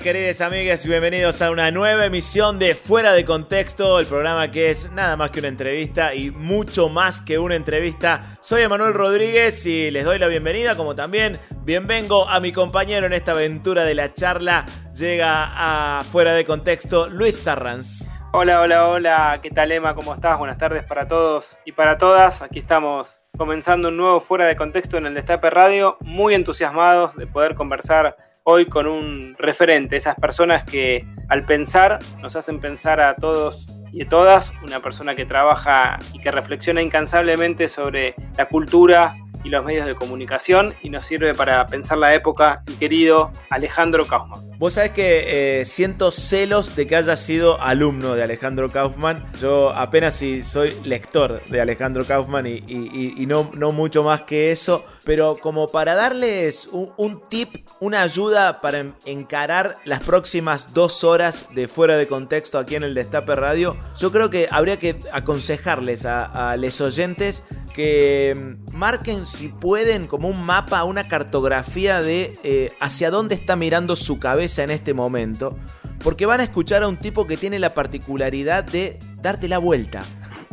Tardes, queridas amigas, y bienvenidos a una nueva emisión de Fuera de Contexto, el programa que es nada más que una entrevista y mucho más que una entrevista. Soy Emanuel Rodríguez y les doy la bienvenida, como también bienvengo a mi compañero en esta aventura de la charla. Llega a Fuera de Contexto Luis Sarranz. Hola, hola, hola, ¿qué tal Emma? ¿Cómo estás? Buenas tardes para todos y para todas. Aquí estamos comenzando un nuevo Fuera de Contexto en el Destape Radio, muy entusiasmados de poder conversar hoy con un referente, esas personas que al pensar nos hacen pensar a todos y a todas, una persona que trabaja y que reflexiona incansablemente sobre la cultura y los medios de comunicación y nos sirve para pensar la época, el querido Alejandro Kaufman. Vos sabés que eh, siento celos de que haya sido alumno de Alejandro Kaufman. Yo apenas si soy lector de Alejandro Kaufman y, no, mucho más que eso. Pero como para darles un, tip, una ayuda para en- encarar las próximas dos horas de fuera de contexto aquí en el Destape Radio, yo creo que habría que aconsejarles a, a los oyentes que mm, marquen si pueden como un mapa, una cartografía de eh, hacia dónde está mirando su cabeza en este momento, porque van a escuchar a un tipo que tiene la particularidad de darte la vuelta.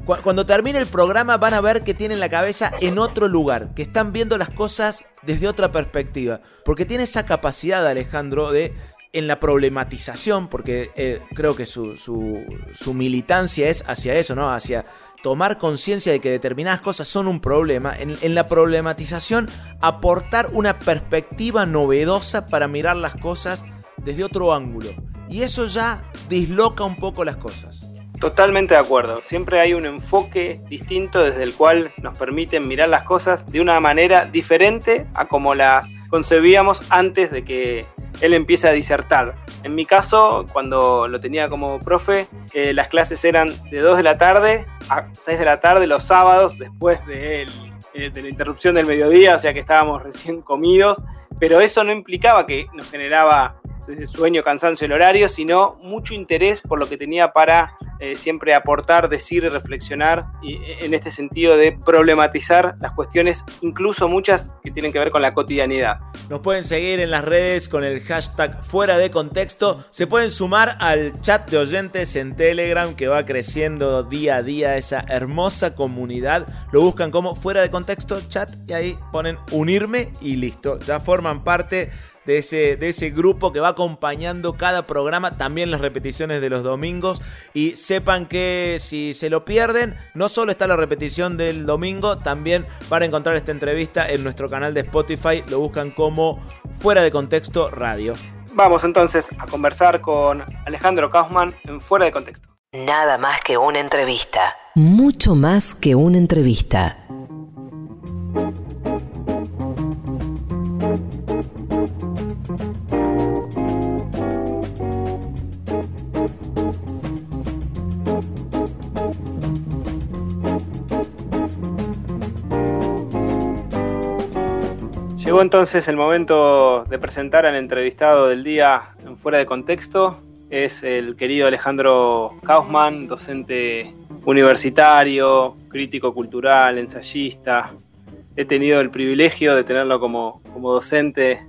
Cu- Cuando termine el programa van a ver que tienen la cabeza en otro lugar, que están viendo las cosas desde otra perspectiva, porque tiene esa capacidad Alejandro de en la problematización, porque eh, creo que su, su- su militancia es hacia eso, ¿no? Hacia tomar conciencia de que determinadas cosas son un problema, en, la problematización aportar una perspectiva novedosa para mirar las cosas desde otro ángulo. Y eso ya disloca un poco las cosas. Totalmente de acuerdo. Siempre hay un enfoque distinto desde el cual nos permiten mirar las cosas de una manera diferente a como las concebíamos antes de que él empiece a disertar. En mi caso, cuando lo tenía como profe, eh, las clases eran de 2 de la tarde a 6 de la tarde los sábados, después de, eh, de la interrupción del mediodía, o sea que estábamos recién comidos, pero eso no implicaba que nos generaba sueño, cansancio el horario, sino mucho interés por lo que tenía para eh, siempre aportar, decir y reflexionar y, eh, en este sentido de problematizar las cuestiones, incluso muchas que tienen que ver con la cotidianidad. Nos pueden seguir en las redes con el hashtag fuera de contexto. Se pueden sumar al chat de oyentes en Telegram que va creciendo día a día esa hermosa comunidad. Lo buscan como fuera de contexto chat y ahí ponen unirme y listo. Ya forman parte de ese, de ese grupo que va acompañando cada programa, también las repeticiones de los domingos. Y sepan que si se lo pierden, no solo está la repetición del domingo, también para encontrar esta entrevista en nuestro canal de Spotify, lo buscan como Fuera de Contexto Radio. Vamos entonces a conversar con Alejandro Kaufman en Fuera de Contexto. Nada más que una entrevista. Mucho más que una entrevista. Entonces el momento de presentar al entrevistado del día en Fuera de Contexto. Es el querido Alejandro Kaufman, docente universitario, crítico cultural, ensayista. He tenido el privilegio de tenerlo como, como docente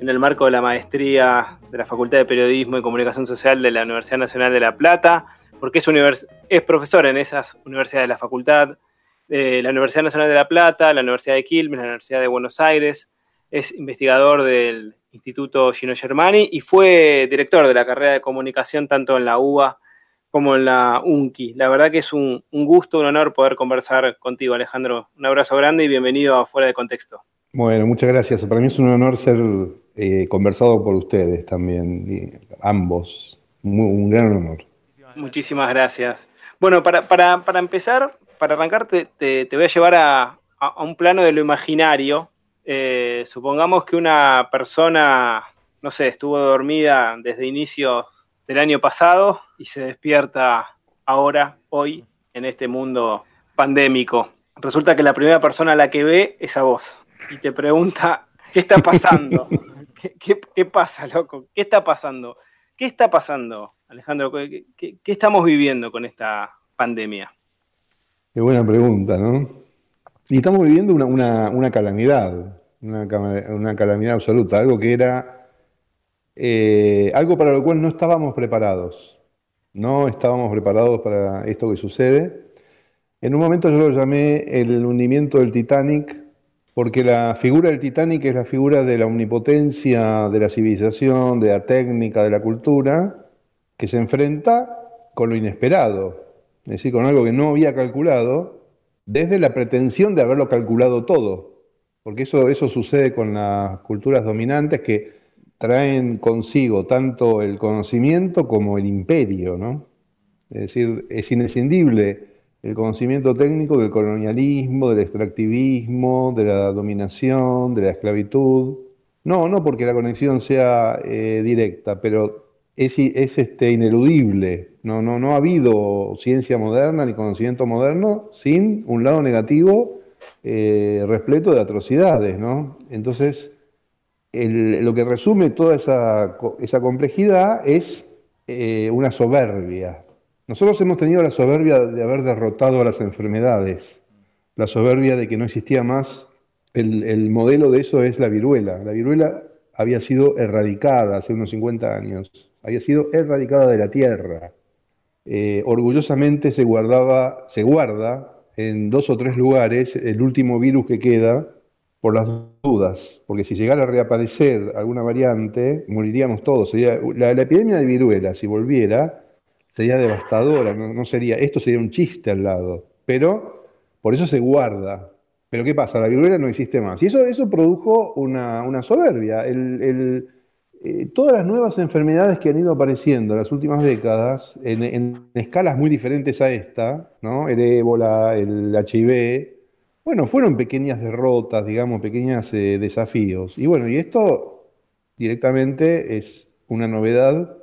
en el marco de la maestría de la Facultad de Periodismo y Comunicación Social de la Universidad Nacional de La Plata, porque es, es profesor en esas universidades de la facultad, de la Universidad Nacional de La Plata, la Universidad de Quilmes, la Universidad de Buenos Aires, es investigador del Instituto Gino Germani y fue director de la carrera de comunicación tanto en la UBA como en la UNCI. La verdad que es un, gusto, un honor poder conversar contigo, Alejandro. Un abrazo grande y bienvenido a Fuera de Contexto. Bueno, muchas gracias. Para mí es un honor ser eh, conversado por ustedes también, ambos. un gran honor. Muchísimas gracias. Bueno, para, para, empezar, para arrancar, te, voy a llevar a, un plano de lo imaginario. Eh, supongamos que una persona, no sé, estuvo dormida desde inicios del año pasado y se despierta ahora, hoy, en este mundo pandémico. Resulta que la primera persona a la que ve es a vos y te pregunta, ¿qué está pasando? ¿Qué, pasa, loco? ¿Qué está pasando? ¿Qué está pasando, Alejandro? ¿Qué, estamos viviendo con esta pandemia? Qué buena pregunta, ¿no? Y estamos viviendo una, calamidad, una, calamidad absoluta, algo que era, eh, algo para lo cual no estábamos preparados. No estábamos preparados para esto que sucede. En un momento yo lo llamé el hundimiento del Titanic porque la figura del Titanic es la figura de la omnipotencia de la civilización, de la técnica, de la cultura, que se enfrenta con lo inesperado, es decir, con algo que no había calculado, desde la pretensión de haberlo calculado todo, porque eso, eso sucede con las culturas dominantes que traen consigo tanto el conocimiento como el imperio, ¿no? Es decir, es inescindible el conocimiento técnico del colonialismo, del extractivismo, de la dominación, de la esclavitud. No, no porque la conexión sea eh, directa, pero es, es este, ineludible. No, no, no ha habido ciencia moderna ni conocimiento moderno sin un lado negativo eh, repleto de atrocidades. ¿no? Entonces, lo que resume toda esa, esa complejidad es eh, una soberbia, nosotros hemos tenido la soberbia de haber derrotado a las enfermedades, la soberbia de que no existía más. El, modelo de eso es la viruela. La viruela había sido erradicada hace unos 50 años, había sido erradicada de la tierra. Eh, orgullosamente se guardaba, se guarda en dos o tres lugares el último virus que queda por las dudas, porque si llegara a reaparecer alguna variante, moriríamos todos. la epidemia de viruela, si volviera, sería devastadora, no, sería, esto sería un chiste al lado, pero por eso se guarda. Pero ¿qué pasa? La viruela no existe más. Y eso, eso produjo una, soberbia. El, eh, todas las nuevas enfermedades que han ido apareciendo en las últimas décadas, en, escalas muy diferentes a esta, ¿no? el ébola, el HIV, bueno, fueron pequeñas derrotas, digamos, pequeños eh, desafíos. Y bueno, y esto directamente es una novedad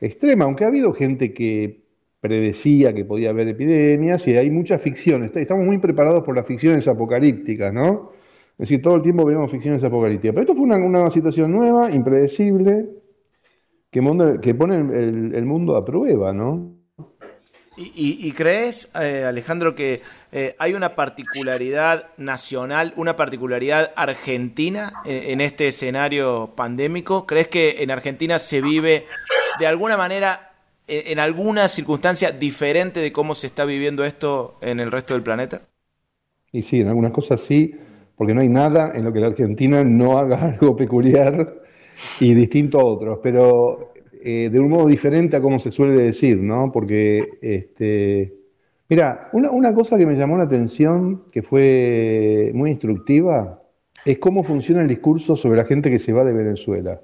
extrema, aunque ha habido gente que predecía que podía haber epidemias y hay mucha ficción. Estamos muy preparados por las ficciones apocalípticas, ¿no? Es decir, todo el tiempo vemos ficciones apocalípticas. Pero esto fue una, situación nueva, impredecible, que, que pone el, mundo a prueba, ¿no? ¿Y, crees, eh, Alejandro, que eh, hay una particularidad nacional, una particularidad argentina en, este escenario pandémico? ¿Crees que en Argentina se vive de alguna manera, en, alguna circunstancia diferente de cómo se está viviendo esto en el resto del planeta? Y sí, en algunas cosas sí, porque no hay nada en lo que la Argentina no haga algo peculiar y distinto a otros, pero eh, de un modo diferente a como se suele decir, ¿no? Porque, este, mira, una, cosa que me llamó la atención, que fue muy instructiva, es cómo funciona el discurso sobre la gente que se va de Venezuela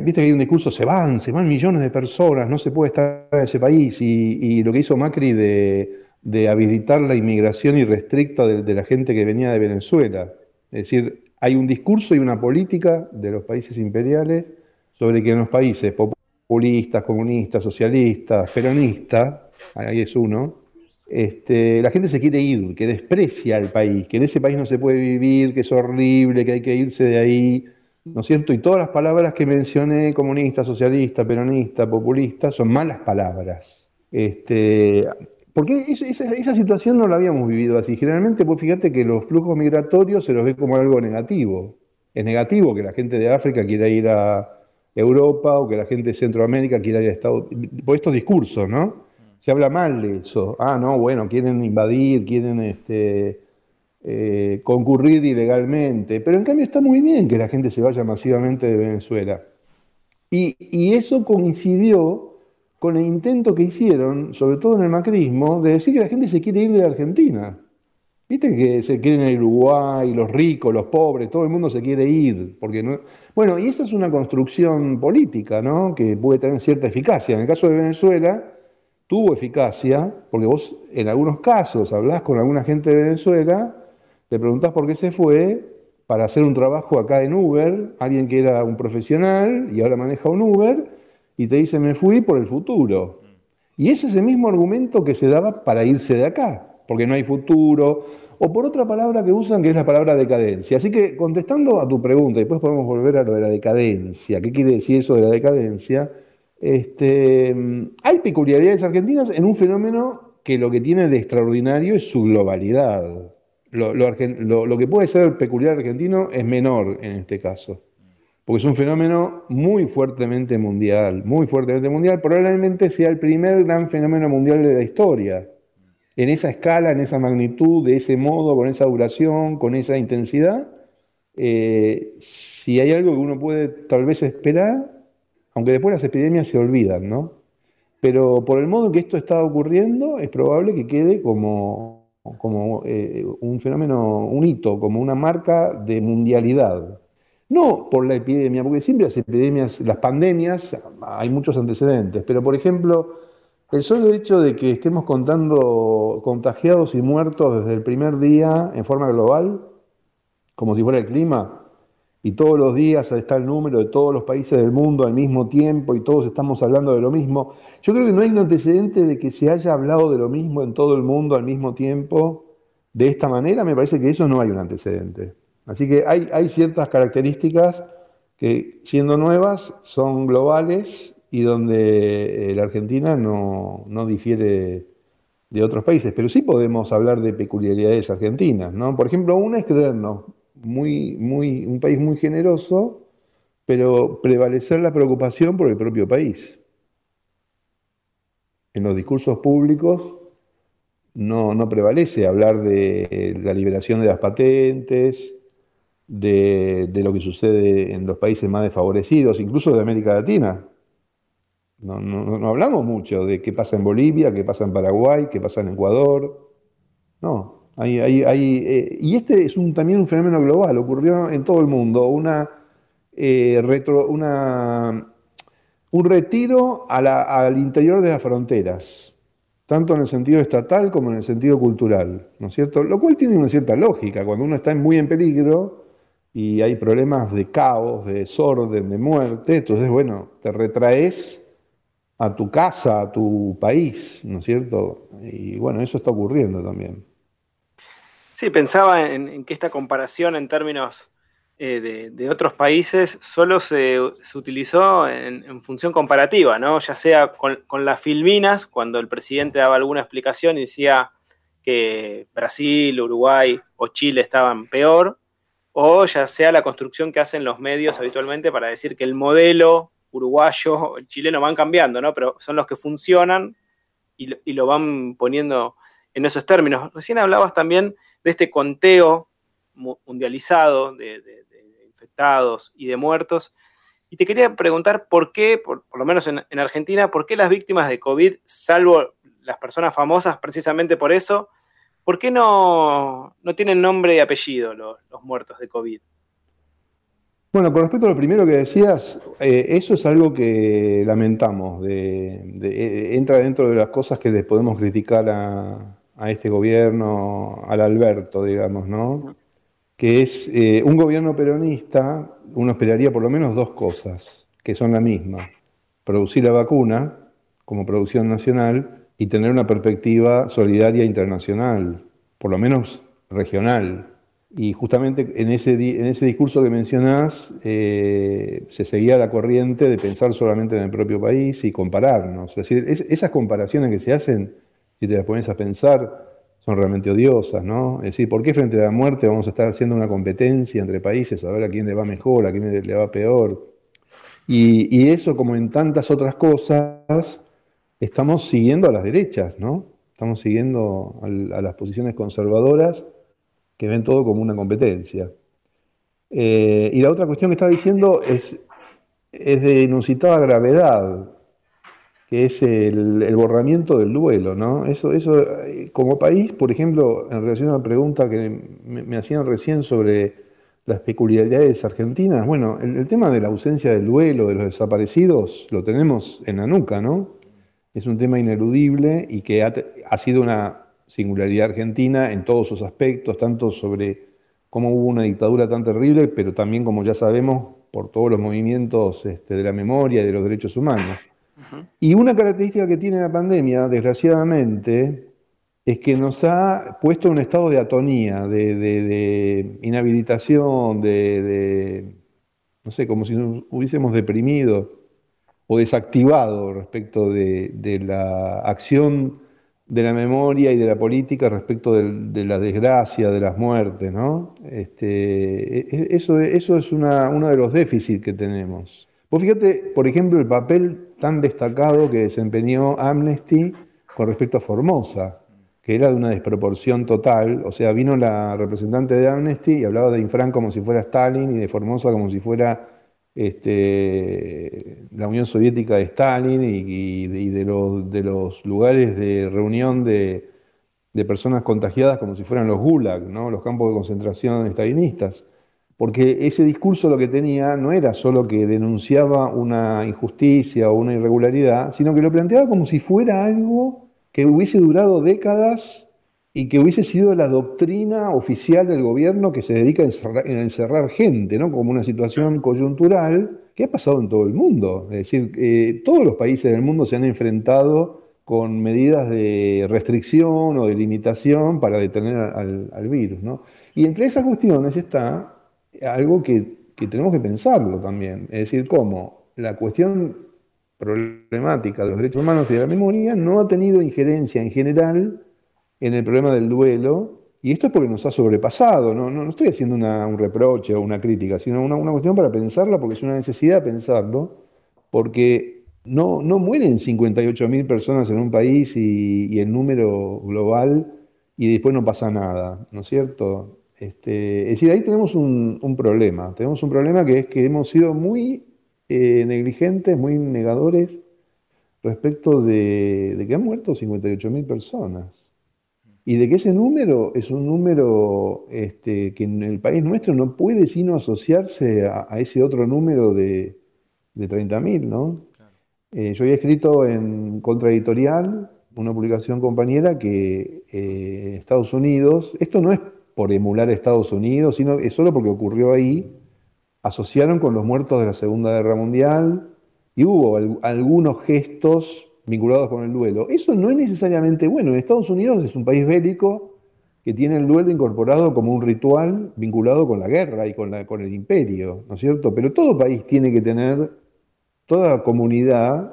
viste que hay un discurso, se van, se van millones de personas, no se puede estar en ese país. Y, lo que hizo Macri de, habilitar la inmigración irrestricta de, la gente que venía de Venezuela. Es decir, hay un discurso y una política de los países imperiales sobre que en los países populistas, comunistas, socialistas, peronistas, ahí es uno, este, la gente se quiere ir, que desprecia al país, que en ese país no se puede vivir, que es horrible, que hay que irse de ahí ¿no es cierto? Y todas las palabras que mencioné, comunista, socialista, peronista, populista, son malas palabras. Este, porque esa, situación no la habíamos vivido así. Generalmente, pues fíjate que los flujos migratorios se los ve como algo negativo. Es negativo que la gente de África quiera ir a Europa o que la gente de Centroamérica quiera ir a Estados Unidos. Por estos discursos, ¿no? Se habla mal de eso. Ah, no, bueno, quieren invadir, quieren este, eh, concurrir ilegalmente. Pero en cambio está muy bien que la gente se vaya masivamente de Venezuela. Y, y eso coincidió con el intento que hicieron, sobre todo en el macrismo, de decir que la gente se quiere ir de Argentina. Viste que se quieren a Uruguay, los ricos, los pobres, todo el mundo se quiere ir. Porque no... Bueno, y esa es una construcción política, ¿no? Que puede tener cierta eficacia. En el caso de Venezuela, tuvo eficacia, porque vos en algunos casos hablás con alguna gente de Venezuela, te preguntás por qué se fue para hacer un trabajo acá en Uber, alguien que era un profesional y ahora maneja un Uber, y te dice me fui por el futuro. Y ese es el mismo argumento que se daba para irse de acá, porque no hay futuro, o por otra palabra que usan que es la palabra decadencia. Así que contestando a tu pregunta, y después podemos volver a lo de la decadencia, ¿qué quiere decir eso de la decadencia? Este, hay peculiaridades argentinas en un fenómeno que lo que tiene de extraordinario es su globalidad. Lo, lo que puede ser peculiar argentino es menor en este caso porque es un fenómeno muy fuertemente mundial, muy fuertemente mundial, probablemente sea el primer gran fenómeno mundial de la historia, en esa escala, en esa magnitud, de ese modo, con esa duración, con esa intensidad. Eh, si hay algo que uno puede tal vez esperar, aunque después las epidemias se olvidan, ¿no? Pero por el modo en que esto está ocurriendo, es probable que quede como, como eh, un fenómeno, un hito, como una marca de mundialidad. No por la epidemia, porque siempre las epidemias, las pandemias, hay muchos antecedentes, pero por ejemplo, el solo hecho de que estemos contando contagiados y muertos desde el primer día en forma global, como si fuera el clima, y todos los días está el número de todos los países del mundo al mismo tiempo y todos estamos hablando de lo mismo. Yo creo que no hay un antecedente de que se haya hablado de lo mismo en todo el mundo al mismo tiempo de esta manera, me parece que eso no hay un antecedente. Así que hay, ciertas características que, siendo nuevas, son globales y donde eh, la Argentina no, no, difiere de otros países. Pero sí podemos hablar de peculiaridades argentinas, ¿no? Por ejemplo, una es creernos muy, muy, un país muy generoso, pero prevalecer la preocupación por el propio país. En los discursos públicos no, no prevalece hablar de la liberación de las patentes, de, lo que sucede en los países más desfavorecidos, incluso de América Latina. No, no, hablamos mucho de qué pasa en Bolivia, qué pasa en Paraguay, qué pasa en Ecuador. No, hay, hay, hay, eh, y este es un, también un fenómeno global, ocurrió en todo el mundo, una, eh, retro, una, un retiro al interior de las fronteras, tanto en el sentido estatal como en el sentido cultural, ¿no es cierto? Lo cual tiene una cierta lógica, cuando uno está muy en peligro, y hay problemas de caos, de desorden, de muerte, entonces, bueno, te retraes a tu casa, a tu país, ¿no es cierto? Y bueno, eso está ocurriendo también. Sí, pensaba en, que esta comparación en términos eh, de, otros países solo se, utilizó en, función comparativa, ¿no? Ya sea con, con las filminas, cuando el presidente daba alguna explicación y decía que Brasil, Uruguay o Chile estaban peor, o ya sea la construcción que hacen los medios habitualmente para decir que el modelo uruguayo o chileno van cambiando, ¿no? Pero son los que funcionan y, lo van poniendo en esos términos. Recién hablabas también de este conteo mundializado de, infectados y de muertos. Y te quería preguntar por qué, por, lo menos en, en, Argentina, por qué las víctimas de COVID, salvo las personas famosas precisamente por eso, ¿Por qué no, tienen nombre y apellido los, muertos de COVID? Bueno, con respecto a lo primero que decías, eh, eso es algo que lamentamos. Eh, entra dentro de las cosas que les podemos criticar a, este gobierno, al Alberto, digamos, ¿no? Que es eh, un gobierno peronista, uno esperaría por lo menos dos cosas, que son la misma. Producir la vacuna como producción nacional y tener una perspectiva solidaria internacional, por lo menos regional. Y justamente en ese, en ese discurso que mencionás eh, se seguía la corriente de pensar solamente en el propio país y compararnos. Es decir, esas comparaciones que se hacen, si te las pones a pensar, son realmente odiosas, ¿no? Es decir, ¿por qué frente a la muerte vamos a estar haciendo una competencia entre países a ver a quién le va mejor, a quién le va peor? Y, eso, como en tantas otras cosas, estamos siguiendo a las derechas, ¿no? Estamos siguiendo a las posiciones conservadoras que ven todo como una competencia. Eh, y la otra cuestión que estaba diciendo es, es de inusitada gravedad, que es el, borramiento del duelo, ¿no? Eso, eso, eh, como país, por ejemplo, en relación a la pregunta que me, hacían recién sobre las peculiaridades argentinas, bueno, el, tema de la ausencia del duelo, de los desaparecidos, lo tenemos en la nuca, ¿no? Es un tema ineludible y que ha, ha sido una singularidad argentina en todos sus aspectos, tanto sobre cómo hubo una dictadura tan terrible, pero también, como ya sabemos, por todos los movimientos este, de la memoria y de los derechos humanos. Y una característica que tiene la pandemia, desgraciadamente, es que nos ha puesto en un estado de atonía, de, inhabilitación, de, no sé, como si nos hubiésemos deprimido o desactivado respecto de, la acción de la memoria y de la política respecto de, la desgracia, de las muertes, ¿no? Este, e, e, eso, eso es uno de los déficits que tenemos. Pues fíjate, por ejemplo, el papel tan destacado que desempeñó Amnesty con respecto a Formosa, que era de una desproporción total. O sea, vino la representante de Amnesty y hablaba de Infran como si fuera Stalin y de Formosa como si fuera este, la Unión Soviética de Stalin y, de, los, lugares de reunión de, de, personas contagiadas como si fueran los gulag, ¿no? los campos de concentración stalinistas porque ese discurso lo que tenía no era solo que denunciaba una injusticia o una irregularidad, sino que lo planteaba como si fuera algo que hubiese durado décadas y que hubiese sido la doctrina oficial del gobierno que se dedica a encerrar, gente, ¿no? como una situación coyuntural que ha pasado en todo el mundo. Es decir, eh, todos los países del mundo se han enfrentado con medidas de restricción o de limitación para detener al, al virus. ¿no? Y entre esas cuestiones está algo que, tenemos que pensarlo también. Es decir, cómo la cuestión problemática de los derechos humanos y de la memoria no ha tenido injerencia en general en el problema del duelo, y esto es porque nos ha sobrepasado, no, no, estoy haciendo un reproche o una crítica, sino una, cuestión para pensarla, porque es una necesidad pensarlo, porque no, no mueren 58.000 personas en un país y, el número global y después no pasa nada, ¿no es cierto? Este, es decir, ahí tenemos un, problema. Tenemos un problema que es que hemos sido muy eh, negligentes, muy negadores respecto de, que han muerto 58.000 personas. Y de que ese número es un número este, que en el país nuestro no puede sino asociarse a, ese otro número de, de 30.000, ¿no? Eh, yo había escrito en Contraeditorial, una publicación compañera, que eh, Estados Unidos, esto no es por emular a Estados Unidos, sino es solo porque ocurrió ahí, asociaron con los muertos de la Segunda Guerra Mundial y hubo algunos gestos vinculados con el duelo. Eso no es necesariamente bueno. Estados Unidos es un país bélico que tiene el duelo incorporado como un ritual vinculado con la guerra y con, la, con el imperio, ¿no es cierto? Pero todo país tiene que tener, toda comunidad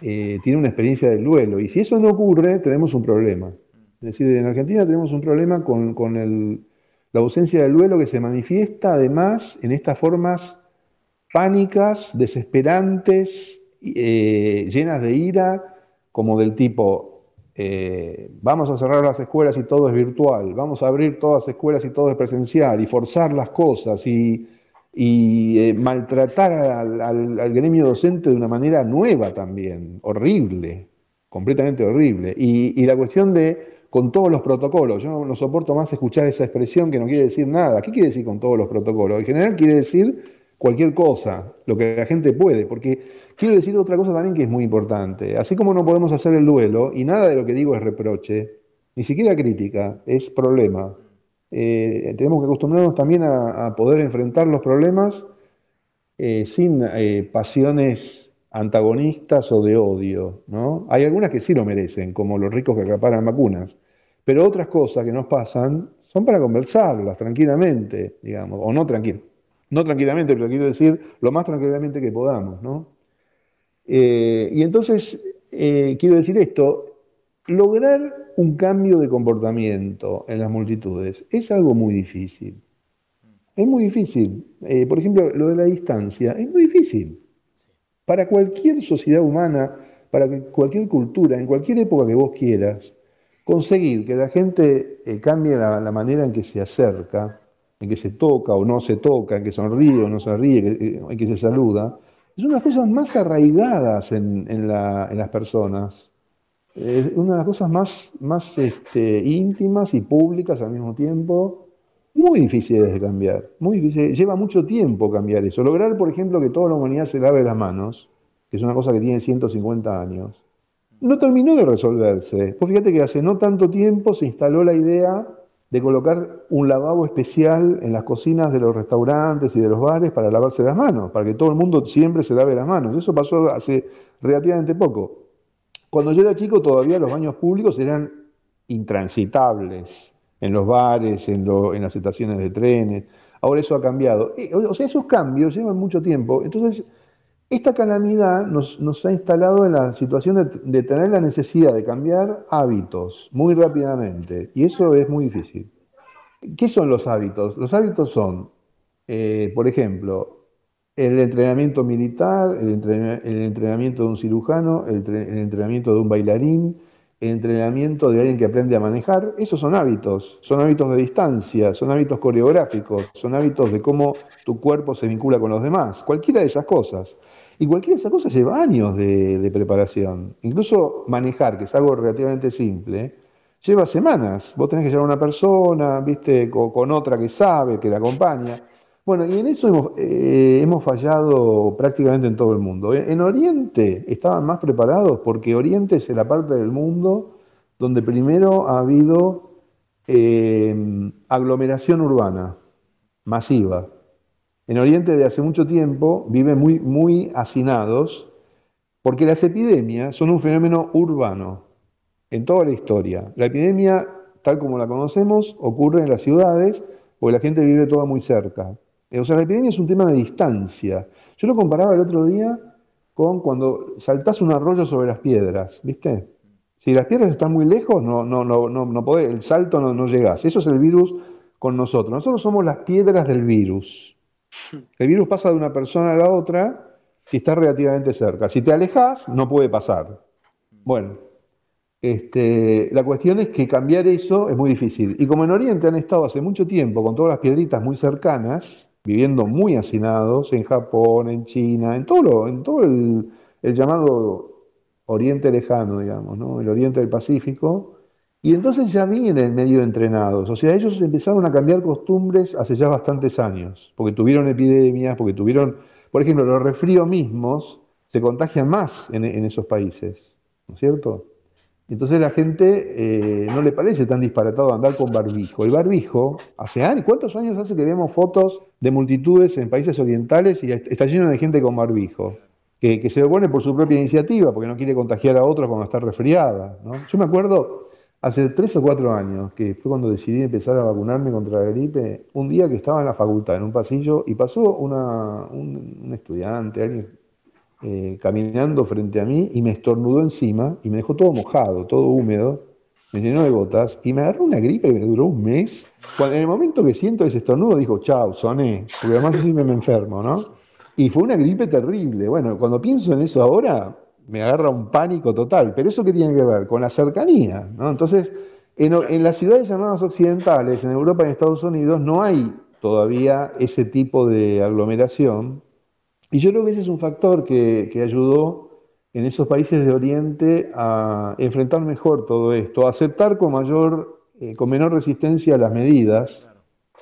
eh, tiene una experiencia del duelo. Y si eso no ocurre, tenemos un problema. Es decir, en Argentina tenemos un problema con, la ausencia del duelo que se manifiesta además en estas formas pánicas, desesperantes, eh, llenas de ira, como del tipo, eh, vamos a cerrar las escuelas y todo es virtual, vamos a abrir todas las escuelas y todo es presencial, y forzar las cosas, y, eh, maltratar al, gremio docente de una manera nueva también, horrible, completamente horrible. y la cuestión de con todos los protocolos. Yo no soporto más escuchar esa expresión que no quiere decir nada. ¿Qué quiere decir con todos los protocolos? En general quiere decir cualquier cosa, lo que la gente puede, porque quiero decir otra cosa también que es muy importante. Así como no podemos hacer el duelo, y nada de lo que digo es reproche, ni siquiera crítica, es problema. Eh, tenemos que acostumbrarnos también a, poder enfrentar los problemas eh, sin eh, pasiones antagonistas o de odio. ¿no? Hay algunas que sí lo merecen, como los ricos que acaparan vacunas, pero otras cosas que nos pasan son para conversarlas tranquilamente, digamos, o no tranquilamente, no tranquilamente, pero quiero decir lo más tranquilamente que podamos. ¿no? Eh, y entonces, eh, quiero decir esto, lograr un cambio de comportamiento en las multitudes es algo muy difícil. Es muy difícil. Eh, por ejemplo, lo de la distancia es muy difícil. Para cualquier sociedad humana, para cualquier cultura, en cualquier época que vos quieras, conseguir que la gente cambie la, manera en que se acerca, en que se toca o no se toca, en que sonríe o no sonríe, en que se saluda, es una de las cosas más arraigadas en, las personas. Es una de las cosas más, este, íntimas y públicas al mismo tiempo, muy difíciles de cambiar, muy difícil. Lleva mucho tiempo cambiar eso. Lograr, por ejemplo, que toda la humanidad se lave las manos, que es una cosa que tiene 150 años, no terminó de resolverse. Pues fíjate que hace no tanto tiempo se instaló la idea de colocar un lavabo especial en las cocinas de los restaurantes y de los bares para lavarse las manos, para que todo el mundo siempre se lave las manos. Eso pasó hace relativamente poco. Cuando yo era chico todavía los baños públicos eran intransitables en los bares, en, las estaciones de trenes. Ahora eso ha cambiado. O sea, esos cambios llevan mucho tiempo. Entonces, esta calamidad nos, ha instalado en la situación de, tener la necesidad de cambiar hábitos muy rápidamente. Y eso es muy difícil. ¿Qué son los hábitos? Los hábitos son, eh, por ejemplo, el entrenamiento militar, el, entrenamiento de un cirujano, el entrenamiento de un bailarín, el entrenamiento de alguien que aprende a manejar, esos son hábitos, son hábitos de distancia, son hábitos coreográficos, son hábitos de cómo tu cuerpo se vincula con los demás, cualquiera de esas cosas. Y cualquiera de esas cosas lleva años de, preparación. Incluso manejar, que es algo relativamente simple, lleva semanas. Vos tenés que llevar a una persona, viste, con otra que sabe, que la acompaña. Bueno, y en eso hemos, eh, hemos, fallado prácticamente en todo el mundo. En Oriente estaban más preparados porque Oriente es la parte del mundo donde primero ha habido eh, aglomeración urbana masiva. En Oriente de hace mucho tiempo viven muy, muy hacinados porque las epidemias son un fenómeno urbano en toda la historia. La epidemia, tal como la conocemos, ocurre en las ciudades porque la gente vive toda muy cerca. Eh, o sea, la epidemia es un tema de distancia. Yo lo comparaba el otro día con cuando saltás un arroyo sobre las piedras, ¿viste? Si las piedras están muy lejos, no, no, no, no, no podés, el salto no, no llegás. Eso es el virus con nosotros. Nosotros somos las piedras del virus. El virus pasa de una persona a la otra si está relativamente cerca. Si te alejas, no puede pasar. Bueno, este, la cuestión es que cambiar eso es muy difícil. Y como en Oriente han estado hace mucho tiempo con todas las piedritas muy cercanas, viviendo muy hacinados en Japón, en China, en todo, en todo el, llamado Oriente lejano, digamos, ¿no? el Oriente del Pacífico. Y entonces ya vienen medio entrenados, o sea, ellos empezaron a cambiar costumbres hace ya bastantes años, porque tuvieron epidemias, porque tuvieron, por ejemplo, los resfríos mismos se contagian más en, esos países, ¿no es cierto? Entonces la gente eh, no le parece tan disparatado andar con barbijo. El barbijo, hace años, ¿cuántos años hace que vemos fotos de multitudes en países orientales y está lleno de gente con barbijo? Que, se opone por su propia iniciativa, porque no quiere contagiar a otros cuando está resfriada. Yo me acuerdo hace tres o cuatro años, que fue cuando decidí empezar a vacunarme contra la gripe, un día que estaba en la facultad, en un pasillo, y pasó una, un, estudiante, alguien eh, caminando frente a mí y me estornudó encima y me dejó todo mojado, todo húmedo, me llenó de gotas y me agarró una gripe que me duró un mes. Cuando, en el momento que siento ese estornudo, dijo, chao, soné, porque además yo me enfermo, ¿no? Y fue una gripe terrible. Bueno, cuando pienso en eso ahora, me agarra un pánico total. Pero eso qué tiene que ver con la cercanía, ¿no? Entonces, en, las ciudades llamadas occidentales, en Europa y en Estados Unidos, no hay todavía ese tipo de aglomeración y yo creo que ese es un factor que, ayudó en esos países de Oriente a enfrentar mejor todo esto, a aceptar con mayor, eh, con menor resistencia las medidas,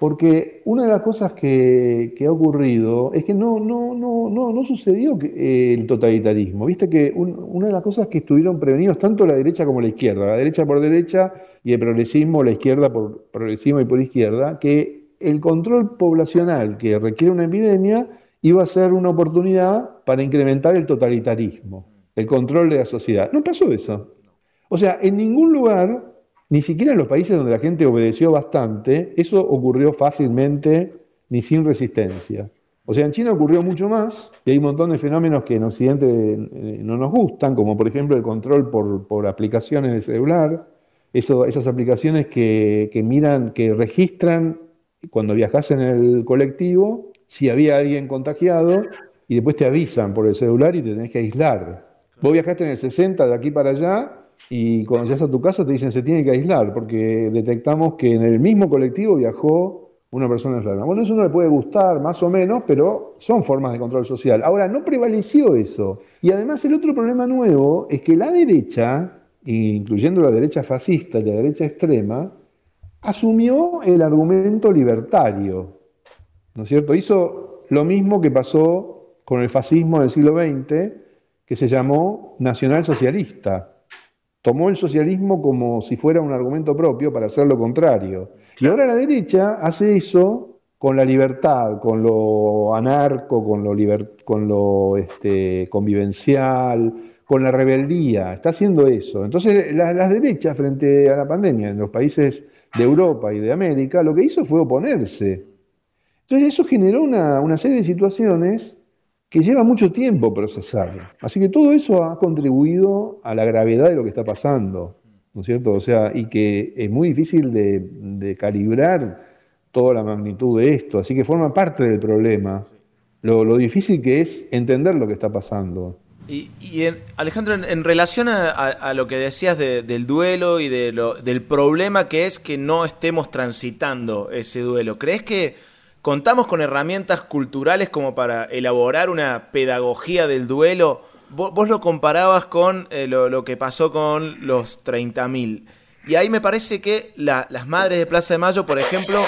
porque una de las cosas que, ha ocurrido es que no, no, no, no, no sucedió eh, el totalitarismo. Viste que una de las cosas que estuvieron prevenidos tanto la derecha como la izquierda, la derecha por derecha y el progresismo, la izquierda por progresismo y por izquierda, que el control poblacional que requiere una epidemia iba a ser una oportunidad para incrementar el totalitarismo, el control de la sociedad. No pasó eso. O sea, en ningún lugar, ni siquiera en los países donde la gente obedeció bastante, eso ocurrió fácilmente ni sin resistencia. O sea, en China ocurrió mucho más y hay un montón de fenómenos que en Occidente eh, no nos gustan, como por ejemplo el control por, aplicaciones de celular, esas aplicaciones que, que miran, que registran cuando viajas en el colectivo si había alguien contagiado y después te avisan por el celular y te tenés que aislar. Vos viajaste en el 60 de aquí para allá y cuando llegas a tu casa te dicen se tiene que aislar porque detectamos que en el mismo colectivo viajó una persona enferma. Bueno, eso no le puede gustar más o menos, pero son formas de control social. Ahora, no prevaleció eso. Y además el otro problema nuevo es que la derecha, incluyendo la derecha fascista y la derecha extrema, asumió el argumento libertario. ¿No es cierto? Hizo lo mismo que pasó con el fascismo del siglo XX, que se llamó nacionalsocialista. Tomó el socialismo como si fuera un argumento propio para hacer lo contrario. Y ahora la derecha hace eso con la libertad, con lo anarco, con lo, con lo este, convivencial, con la rebeldía. Está haciendo eso. Entonces, las derechas frente a la pandemia en los países de Europa y de América, lo que hizo fue oponerse. Entonces eso generó una, serie de situaciones que lleva mucho tiempo procesar. Así que todo eso ha contribuido a la gravedad de lo que está pasando, ¿no es cierto? O sea, y que es muy difícil de, calibrar toda la magnitud de esto, así que forma parte del problema. Lo, difícil que es entender lo que está pasando. Y, Alejandro, en, relación a, lo que decías del duelo y del problema que es que no estemos transitando ese duelo, ¿crees que contamos con herramientas culturales como para elaborar una pedagogía del duelo? Vos, lo comparabas con eh, lo, que pasó con los 30.000. Y ahí me parece que las madres de Plaza de Mayo, por ejemplo,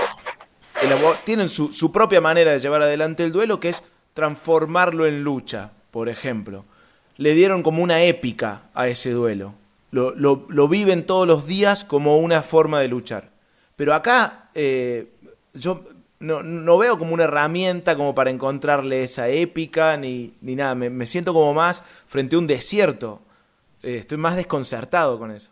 tienen su, propia manera de llevar adelante el duelo, que es transformarlo en lucha, por ejemplo le dieron como una épica a ese duelo. Lo, viven todos los días como una forma de luchar. Pero acá eh, yo no, veo como una herramienta como para encontrarle esa épica ni, ni nada. Me, siento como más frente a un desierto. Eh, estoy más desconcertado con eso.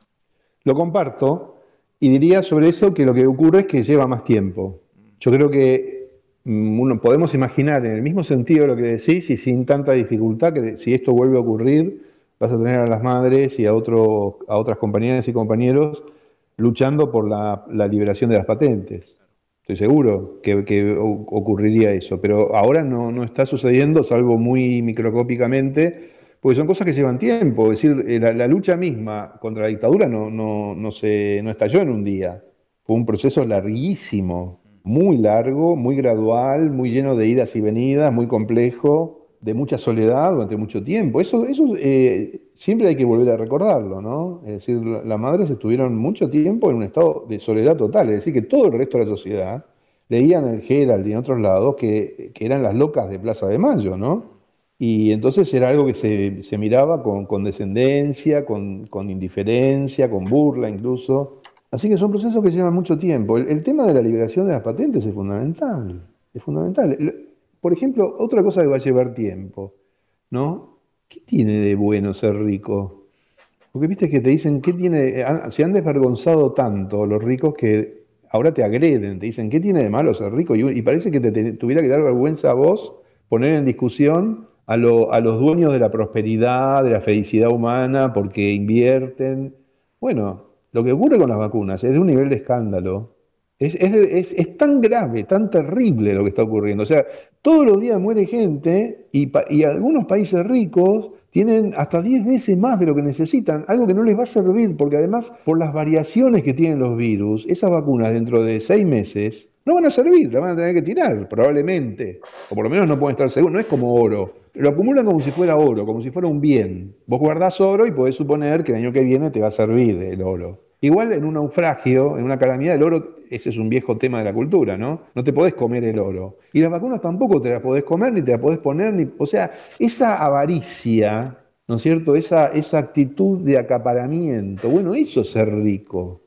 Lo comparto y diría sobre eso que lo que ocurre es que lleva más tiempo. Yo creo que Mm, podemos imaginar en el mismo sentido lo que decís y sin tanta dificultad que si esto vuelve a ocurrir, vas a tener a las madres y a, otro, a otras compañeras y compañeros luchando por la, liberación de las patentes. Estoy seguro que, ocurriría eso, pero ahora no, está sucediendo, salvo muy microscópicamente, porque son cosas que llevan tiempo. Es decir, eh, la, lucha misma contra la dictadura no, no, no, se, no estalló en un día. Fue un proceso larguísimo, muy largo, muy gradual, muy lleno de idas y venidas, muy complejo, de mucha soledad durante mucho tiempo. Eso, eso eh, siempre hay que volver a recordarlo, ¿no? Es decir, las madres estuvieron mucho tiempo en un estado de soledad total, es decir, que todo el resto de la sociedad leían el Gerald y en otros lados que, eran las locas de Plaza de Mayo, ¿no? Y entonces era algo que se, miraba con, con descendencia, con, con indiferencia, con burla incluso. Así que son procesos que llevan mucho tiempo. El, tema de la liberación de las patentes es fundamental. Es fundamental. Por ejemplo, otra cosa que va a llevar tiempo, ¿no? ¿Qué tiene de bueno ser rico? Porque viste que te dicen, ¿qué tiene? Se han desvergonzado tanto los ricos que ahora te agreden, te dicen, ¿qué tiene de malo ser rico? Y, parece que te, tuviera que dar vergüenza a vos poner en discusión a, a los dueños de la prosperidad, de la felicidad humana, porque invierten. Bueno, lo que ocurre con las vacunas es de un nivel de escándalo. Es, tan grave, tan terrible lo que está ocurriendo. O sea, todos los días muere gente y, algunos países ricos tienen hasta 10 veces más de lo que necesitan, algo que no les va a servir, porque además, por las variaciones que tienen los virus, esas vacunas dentro de 6 meses no van a servir, las van a tener que tirar, probablemente. O por lo menos no pueden estar seguros, no es como oro. Lo acumulan como si fuera oro, como si fuera un bien. Vos guardás oro y podés suponer que el año que viene te va a servir el oro. Igual en un naufragio, en una calamidad, el oro, ese es un viejo tema de la cultura, ¿no? No te podés comer el oro. Y las vacunas tampoco te las podés comer, ni te las podés poner, ni. O sea, esa avaricia, ¿no es cierto? Esa, esa actitud de acaparamiento, bueno, eso es ser rico.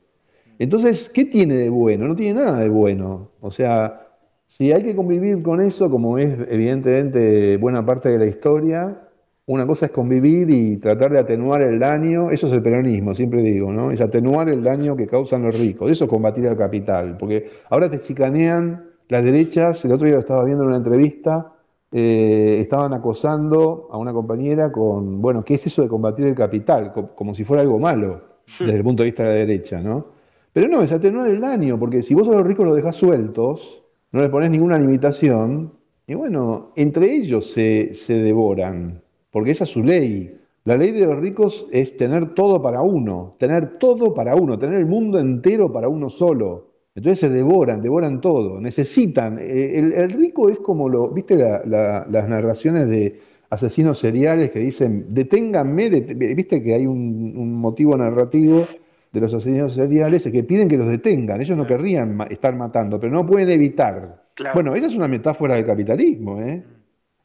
Entonces, ¿qué tiene de bueno? No tiene nada de bueno. O sea, si hay que convivir con eso, como es evidentemente buena parte de la historia, una cosa es convivir y tratar de atenuar el daño, eso es el peronismo, siempre digo, ¿no? Es atenuar el daño que causan los ricos, eso es combatir al capital, porque ahora te chicanean las derechas, el otro día lo estaba viendo en una entrevista, eh, estaban acosando a una compañera con, bueno, ¿qué es eso de combatir el capital? como si fuera algo malo, desde el punto de vista de la derecha, ¿no? Pero no, es atenuar el daño, porque si vos a los ricos los dejás sueltos, no les pones ninguna limitación, y bueno, entre ellos se, se devoran, porque esa es su ley. La ley de los ricos es tener todo para uno, tener todo para uno, tener el mundo entero para uno solo. Entonces se devoran, devoran todo, necesitan. Eh, el, rico es como lo, viste las narraciones de asesinos seriales que dicen, deténganme, viste que hay un, motivo narrativo de los asesinos seriales que piden que los detengan. Ellos no querrían estar matando, pero no pueden evitar. Bueno, esa es una metáfora del capitalismo. ¿eh?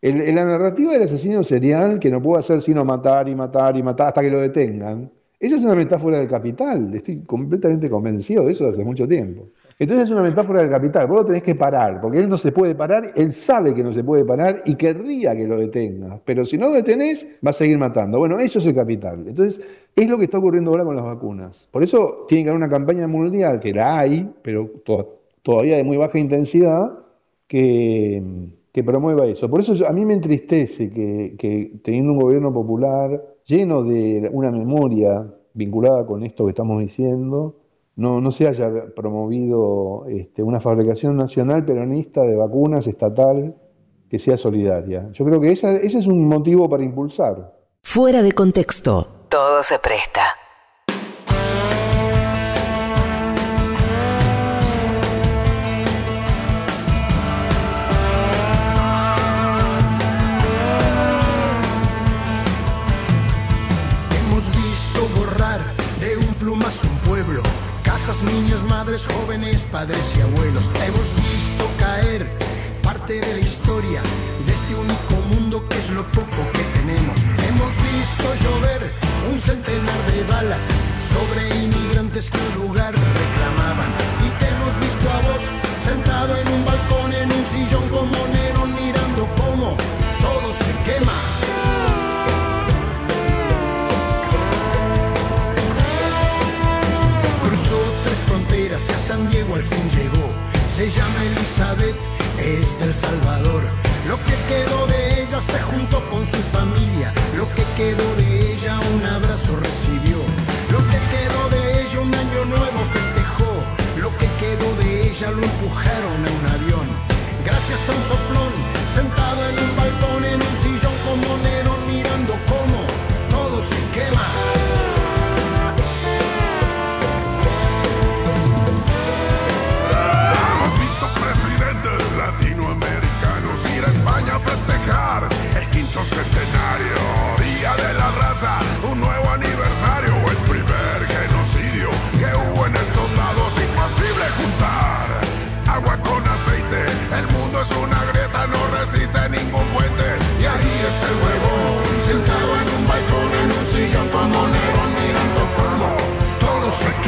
La narrativa del asesino serial, que no puede hacer sino matar y matar y matar hasta que lo detengan, esa es una metáfora del capital. Estoy completamente convencido de eso desde hace mucho tiempo. Entonces es una metáfora del capital, vos lo tenés que parar, porque él no se puede parar, él sabe que no se puede parar y querría que lo detenga, pero si no lo detenés, va a seguir matando. Bueno, eso es el capital. Entonces, es lo que está ocurriendo ahora con las vacunas. Por eso tiene que haber una campaña mundial, que la hay, pero todavía de muy baja intensidad, que, promueva eso. Por eso a mí me entristece que, que teniendo un gobierno popular lleno de una memoria vinculada con esto que estamos diciendo, no, no se haya promovido este, una fabricación nacional peronista de vacunas estatal que sea solidaria. Yo creo que ese es un motivo para impulsar. Fuera de contexto, todo se presta. Niños, madres, jóvenes, padres y abuelos. Hemos visto caer parte de la historia de este único mundo que es lo poco que tenemos. Hemos visto llover un centenar de balas sobre inmigrantes que un lugar reclamaban. Y te hemos visto a vos sentado en un balcón, en un sillón como Nerón, mirando cómo todo se quema. San Diego al fin llegó. Se llama Elizabeth, es del Salvador. Lo que quedó de ella se juntó con su familia. Lo que quedó de ella un abrazo recibió. Lo que quedó de ella un año nuevo festejó. Lo que quedó de ella lo empujaron a un avión. Gracias a un soplón, sentado en un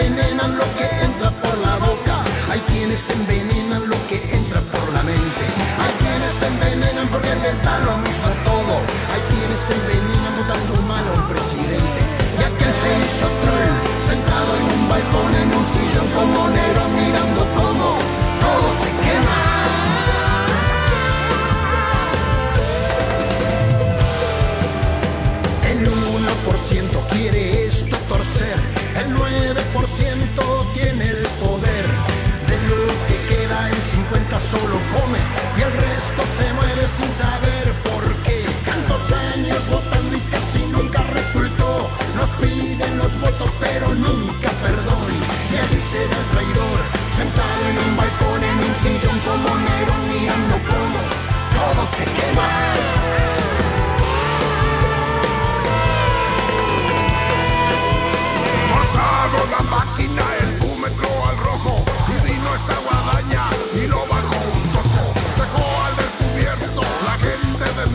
envenenan lo que entra por la boca, hay quienes envenenan lo que entra por la mente. Hay quienes envenenan porque les da lo mismo todo, hay quienes envenenan votando mal a un presidente. Y aquel se hizo troll, sentado en un balcón, en un sillón como negro, mirando todo y el resto se muere sin saber por qué. Tantos años votando y casi nunca resultó. Nos piden los votos pero nunca perdón. Y así será el traidor, sentado en un balcón, en un sillón como Nerón mirando se quema.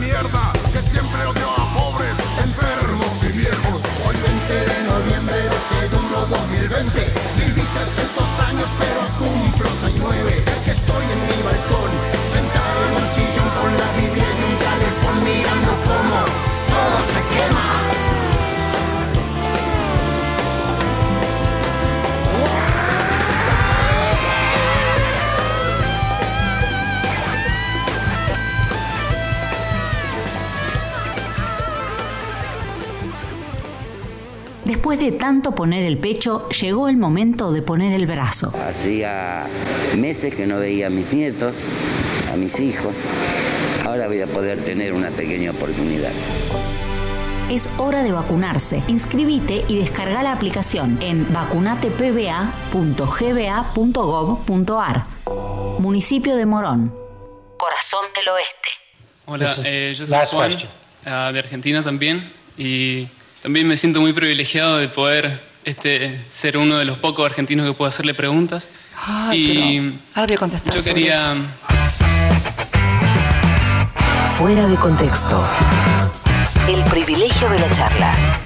Mierda que siempre odió a pobres, enfermos y viejos. Hoy 20 de noviembre de este duro 2020 Viví 300 años pero cumplo 69 Después de tanto poner el pecho, llegó el momento de poner el brazo. Hacía meses que no veía a mis nietos, a mis hijos. Ahora voy a poder tener una pequeña oportunidad. Es hora de vacunarse. Inscribite y descarga la aplicación en vacunatepba.gba.gov.ar. Municipio de Morón. Corazón del Oeste. Hola, eh, yo soy Juan, ah, de Argentina también, y también me siento muy privilegiado de poder este, ser uno de los pocos argentinos que puedo hacerle preguntas. Ay, pero ahora voy a contestar yo quería... Fuera de contexto. El privilegio de la charla.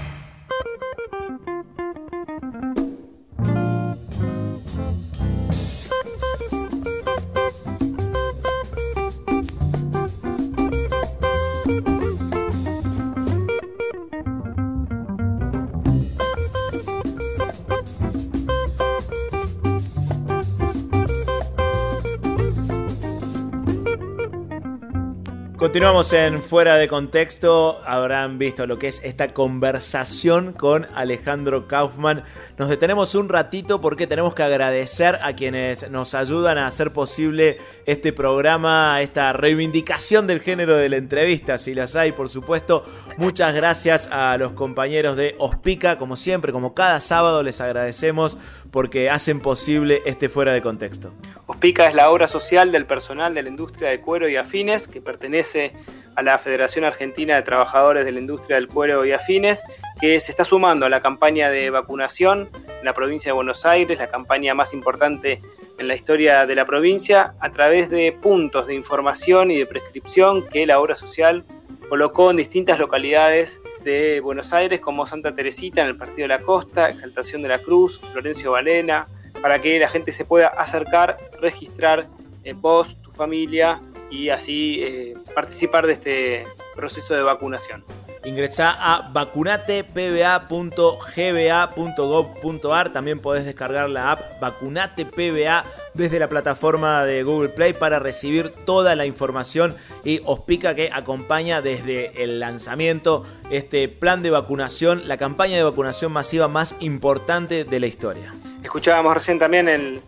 Continuamos en Fuera de Contexto. Habrán visto lo que es esta conversación con Alejandro Kaufman. Nos detenemos un ratito porque tenemos que agradecer a quienes nos ayudan a hacer posible este programa, esta reivindicación del género de la entrevista, si las hay, por supuesto. Muchas gracias a los compañeros de Ospica, como siempre, como cada sábado les agradecemos porque hacen posible este Fuera de Contexto. Ospica es la obra social del personal de la industria del cuero y afines que pertenece a la Federación Argentina de Trabajadores de la Industria del Cuero y Afines, que se está sumando a la campaña de vacunación en la provincia de Buenos Aires, la campaña más importante en la historia de la provincia, a través de puntos de información y de prescripción que la obra social colocó en distintas localidades de Buenos Aires, como Santa Teresita en el Partido de la Costa, Exaltación de la Cruz, Florencio Valena, para que la gente se pueda acercar, registrar en vos, tu familia, y así eh, participar de este proceso de vacunación. Ingresá a vacunatepba.gba.gov.ar. También podés descargar la app Vacunate PBA desde la plataforma de Google Play para recibir toda la información y Ospica que acompaña desde el lanzamiento este plan de vacunación, la campaña de vacunación masiva más importante de la historia. Escuchábamos recién también el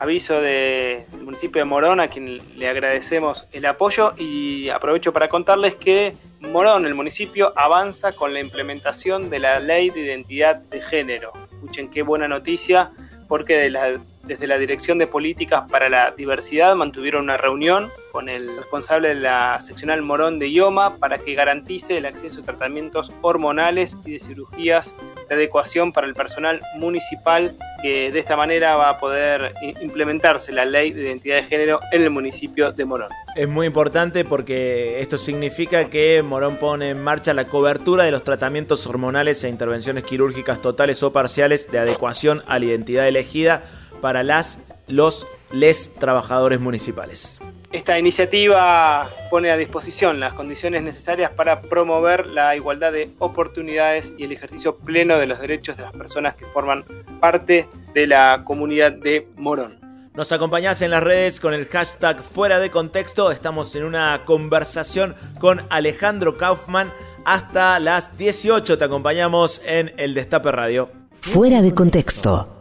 aviso del municipio de Morón, a quien le agradecemos el apoyo y aprovecho para contarles que Morón, el municipio, avanza con la implementación de la ley de identidad de género. Escuchen qué buena noticia, porque desde la Dirección de Políticas para la Diversidad mantuvieron una reunión con el responsable de la seccional Morón de IOMA para que garantice el acceso a tratamientos hormonales y de cirugías de adecuación para el personal municipal, que de esta manera va a poder implementarse la ley de identidad de género en el municipio de Morón. Es muy importante porque esto significa que Morón pone en marcha la cobertura de los tratamientos hormonales e intervenciones quirúrgicas totales o parciales de adecuación a la identidad elegida para las, los, les trabajadores municipales. Esta iniciativa pone a disposición las condiciones necesarias para promover la igualdad de oportunidades y el ejercicio pleno de los derechos de las personas que forman parte de la comunidad de Morón. Nos acompañás en las redes con el hashtag fuera de contexto. Estamos en una conversación con Alejandro Kaufman. Hasta las 18 te acompañamos en el Destape Radio. Fuera de contexto.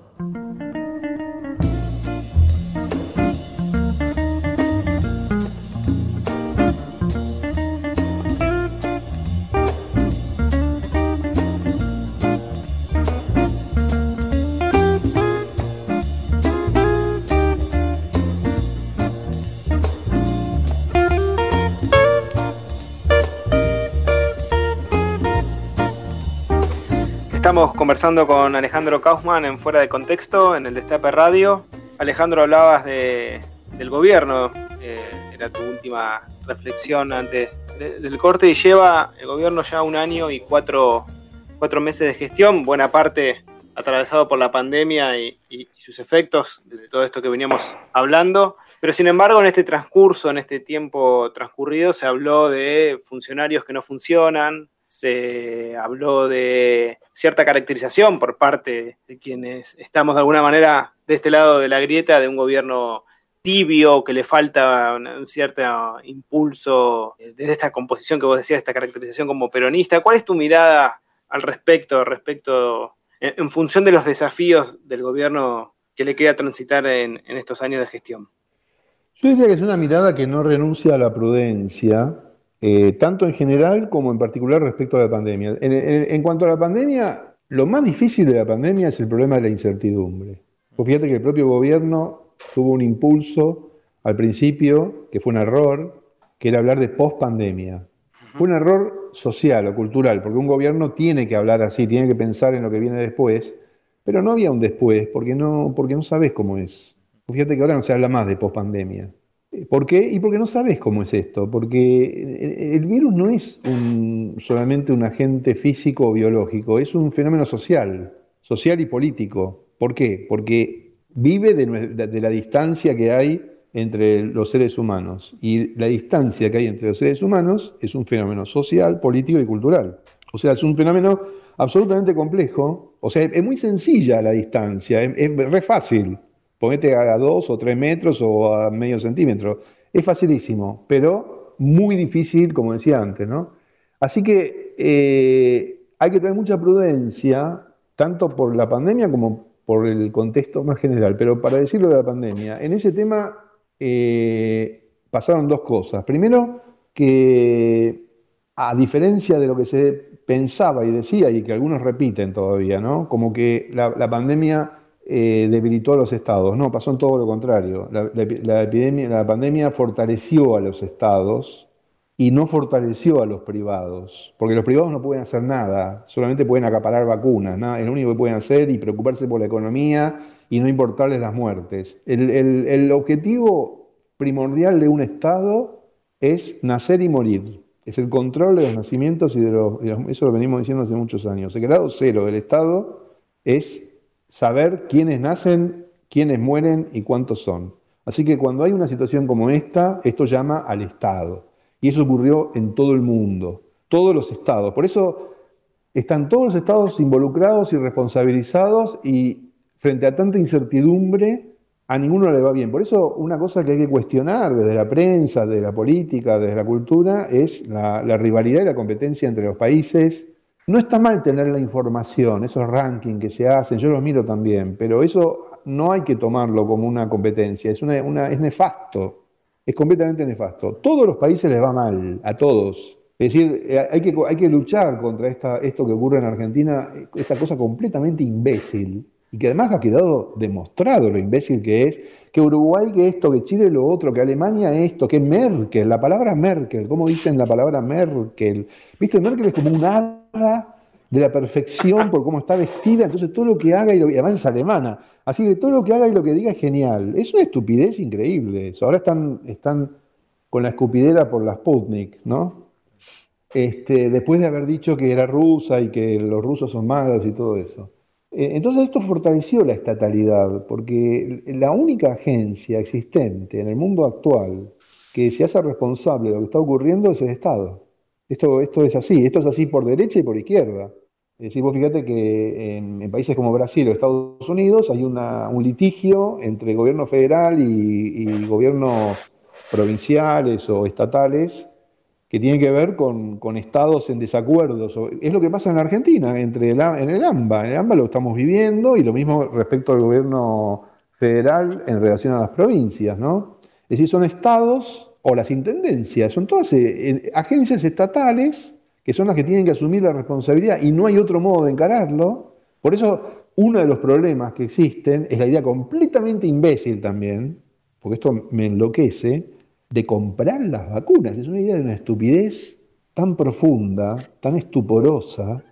Estamos conversando con Alejandro Kaufman en Fuera de Contexto, en el Destape Radio. Alejandro, hablabas de, del gobierno, eh, era tu última reflexión antes del corte, y lleva el gobierno ya un año y cuatro, cuatro meses de gestión, buena parte atravesado por la pandemia y, sus efectos, de todo esto que veníamos hablando. Pero sin embargo, en este transcurso, en este tiempo transcurrido, se habló de funcionarios que no funcionan, se habló de cierta caracterización por parte de quienes estamos de alguna manera de este lado de la grieta de un gobierno tibio, que le falta un cierto impulso desde esta composición que vos decías, esta caracterización como peronista. ¿Cuál es tu mirada al respecto, respecto en, función de los desafíos del gobierno que le queda transitar en, estos años de gestión? Yo diría que es una mirada que no renuncia a la prudencia, eh, tanto en general como en particular respecto a la pandemia. En, cuanto a la pandemia, lo más difícil de la pandemia es el problema de la incertidumbre. fíjate que el propio gobierno tuvo un impulso al principio, que fue un error, que era hablar de post-pandemia. Fue un error social o cultural, porque un gobierno tiene que hablar así, tiene que pensar en lo que viene después, pero no había un después, porque no, porque no sabes cómo es. Fíjate que ahora no se habla más de pospandemia. ¿Por qué? Y porque no sabes cómo es esto, porque el virus no es solamente un agente físico o biológico, es un fenómeno social, social y político. ¿Por qué? Porque vive de la distancia que hay entre los seres humanos. Y la distancia que hay entre los seres humanos es un fenómeno social, político y cultural. O sea, es un fenómeno absolutamente complejo. O sea, es muy sencilla la distancia, es, re fácil. Ponete a dos o tres metros o a medio centímetro. Es facilísimo, pero muy difícil, como decía antes, ¿no? Así que eh, hay que tener mucha prudencia, tanto por la pandemia como por el contexto más general. Pero para decirlo de la pandemia, en ese tema eh, pasaron dos cosas. Primero, que a diferencia de lo que se pensaba y decía, y que algunos repiten todavía, ¿no? Como que la, pandemia eh, debilitó a los estados. No, pasó en todo lo contrario. La, epidemia, la pandemia fortaleció a los estados y no fortaleció a los privados, porque los privados no pueden hacer nada, solamente pueden acaparar vacunas, es lo único que pueden hacer y preocuparse por la economía y no importarles las muertes. El, objetivo primordial de un Estado es nacer y morir. Es el control de los nacimientos y de los, Eso lo venimos diciendo hace muchos años. El grado cero del Estado es saber quiénes nacen, quiénes mueren y cuántos son. Así que cuando hay una situación como esta, esto llama al Estado. Y eso ocurrió en todo el mundo, todos los estados. Por eso están todos los estados involucrados y responsabilizados y frente a tanta incertidumbre, a ninguno le va bien. Por eso una cosa que hay que cuestionar desde la prensa, desde la política, desde la cultura, es la, rivalidad y la competencia entre los países. No está mal tener la información, esos rankings que se hacen, yo los miro también, pero eso no hay que tomarlo como una competencia, es, una, es nefasto, es completamente nefasto. Todos los países les va mal, a todos. Es decir, eh, hay que, hay que luchar contra esta, esto que ocurre en Argentina, esta cosa completamente imbécil y que además ha quedado demostrado lo imbécil que es, que Uruguay que esto, que Chile lo otro, que Alemania esto, que Merkel, la palabra Merkel, ¿cómo dicen la palabra Merkel? ¿Viste? Merkel es como un de la perfección por cómo está vestida, entonces todo lo que haga, y, además es alemana, así que todo lo que haga y lo que diga es genial. Es una estupidez increíble eso. Ahora están, están con la escupidera por la Sputnik, ¿no? Este, después de haber dicho que era rusa y que los rusos son malos y todo eso. Eh, entonces esto fortaleció la estatalidad, porque la única agencia existente en el mundo actual que se hace responsable de lo que está ocurriendo es el Estado. Esto, esto es así, esto es así por derecha y por izquierda. Es decir, vos fíjate que en, países como Brasil o Estados Unidos hay un litigio entre gobierno federal y gobiernos provinciales o estatales que tiene que ver con, estados en desacuerdo. Es lo que pasa en Argentina, entre en el AMBA. En el AMBA lo estamos viviendo y lo mismo respecto al gobierno federal en relación a las provincias, ¿no? Es decir, son estados o las intendencias, son todas eh, agencias estatales que son las que tienen que asumir la responsabilidad y no hay otro modo de encararlo. Por eso, uno de los problemas que existen es la idea completamente imbécil también, porque esto me enloquece, de comprar las vacunas. Es una idea de una estupidez tan profunda, tan estuporosa,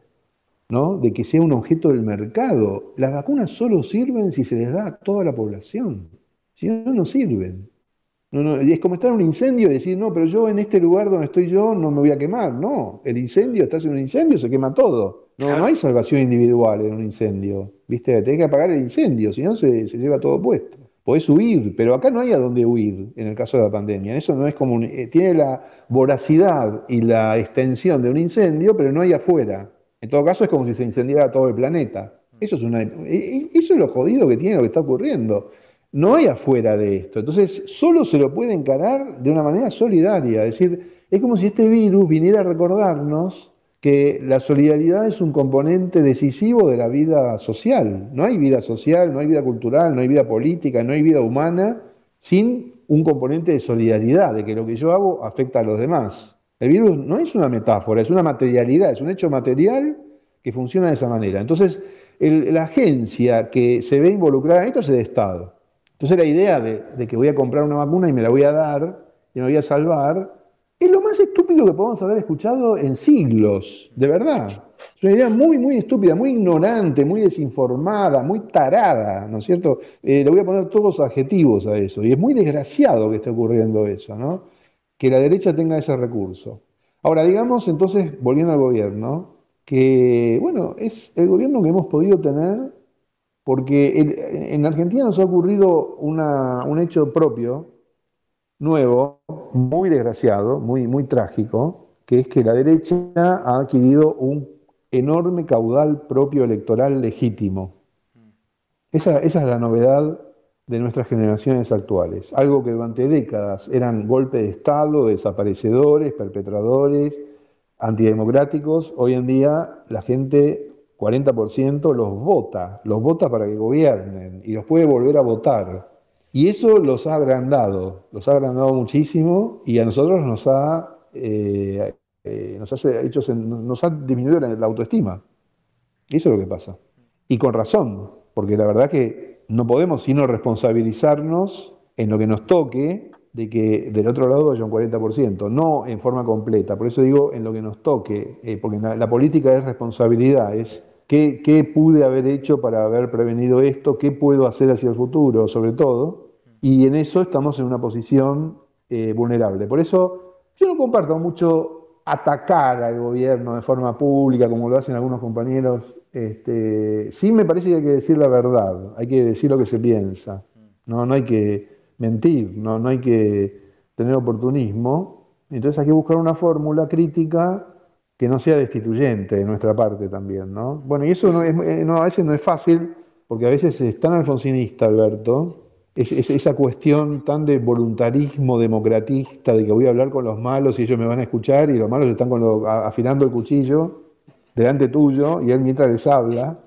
¿no? de que sea un objeto del mercado. Las vacunas solo sirven si se les da a toda la población. Si no, no sirven. No, no, es como estar en un incendio y decir, no, pero yo en este lugar donde estoy yo no me voy a quemar. No, el incendio, estás en un incendio, se quema todo. No, no hay salvación individual en un incendio. ¿Viste? Tenés que apagar el incendio, si no se, se lleva todo puesto. Podés huir, pero acá no hay a dónde huir en el caso de la pandemia. Eso no es como eh, tiene la voracidad y la extensión de un incendio, pero no hay afuera. En todo caso es como si se incendiara todo el planeta. Eso es una e, e, eso es lo jodido que tiene lo que está ocurriendo. No hay afuera de esto. Entonces, solo se lo puede encarar de una manera solidaria. Es decir, es como si este virus viniera a recordarnos que la solidaridad es un componente decisivo de la vida social. No hay vida social, no hay vida cultural, no hay vida política, no hay vida humana sin un componente de solidaridad, de que lo que yo hago afecta a los demás. El virus no es una metáfora, es una materialidad, es un hecho material que funciona de esa manera. Entonces, la agencia que se ve involucrada en esto es el Estado. Entonces la idea de, que voy a comprar una vacuna y me la voy a dar y me voy a salvar es lo más estúpido que podemos haber escuchado en siglos, de verdad. Es una idea muy, muy estúpida, muy ignorante, muy desinformada, muy tarada, ¿no es cierto? Eh, le voy a poner todos adjetivos a eso. Y es muy desgraciado que esté ocurriendo eso, ¿no? Que la derecha tenga ese recurso. Ahora, digamos entonces, volviendo al gobierno, que, bueno, es el gobierno que hemos podido tener porque en Argentina nos ha ocurrido un hecho propio nuevo, muy desgraciado, muy, muy trágico, que es que la derecha ha adquirido un enorme caudal propio electoral legítimo. Esa, esa, es la novedad de nuestras generaciones actuales. Algo que durante décadas eran golpes de Estado, desaparecedores, perpetradores, antidemocráticos, hoy en día la gente, 40%, los vota, los vota para que gobiernen y los puede volver a votar. Y eso los ha agrandado, los ha agrandado muchísimo y a nosotros nos ha, eh, eh, nos, hecho, nos ha disminuido la, autoestima. Eso es lo que pasa. Y con razón, porque la verdad que no podemos sino responsabilizarnos en lo que nos toque de que del otro lado haya un 40%, no en forma completa. Por eso digo en lo que nos toque, eh, porque la, política es responsabilidad, es qué, pude haber hecho para haber prevenido esto, qué puedo hacer hacia el futuro, sobre todo y en eso estamos en una posición eh, vulnerable. Por eso yo no comparto mucho atacar al gobierno de forma pública, como lo hacen algunos compañeros. Este, sí me parece que hay que decir la verdad, hay que decir lo que se piensa. No, no hay que mentir, no, no hay que tener oportunismo. Entonces hay que buscar una fórmula crítica que no sea destituyente de nuestra parte también, ¿no? Bueno, y eso no es, eh, no, a veces no es fácil, porque a veces es tan alfonsinista, Alberto, es, esa cuestión tan de voluntarismo democratista, de que voy a hablar con los malos y ellos me van a escuchar y los malos están con afilando el cuchillo delante tuyo y él mientras les habla.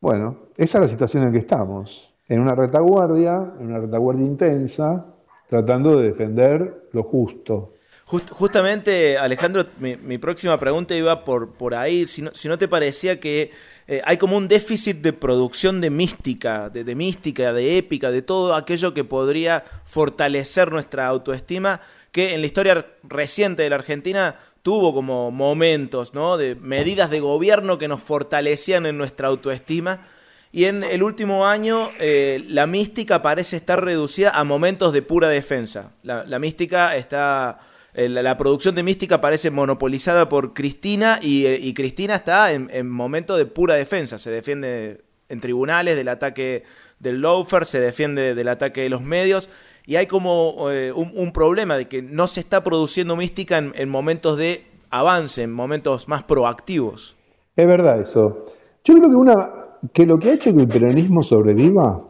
Bueno, esa es la situación en que estamos, en una retaguardia, en una retaguardia intensa, tratando de defender lo justo. Justamente, Alejandro, mi, próxima pregunta iba por, por ahí, si no, si no te parecía que eh, hay como un déficit de producción de mística, de, mística, de épica, de todo aquello que podría fortalecer nuestra autoestima, que en la historia reciente de la Argentina tuvo como momentos, ¿no? De medidas de gobierno que nos fortalecían en nuestra autoestima. Y en el último año eh, la mística parece estar reducida a momentos de pura defensa. la mística está la, producción de Mística parece monopolizada por Cristina y, eh, Cristina está en, momento de pura defensa. Se defiende en tribunales del ataque del Loafer, se defiende del ataque de los medios y hay como eh, un, problema de que no se está produciendo Mística en, momentos de avance, en momentos más proactivos. Es verdad eso. Yo creo que, una, que lo que ha hecho que el peronismo sobreviva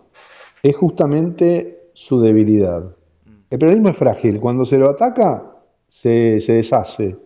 es justamente su debilidad. El peronismo es frágil. Cuando se lo ataca, se, deshace.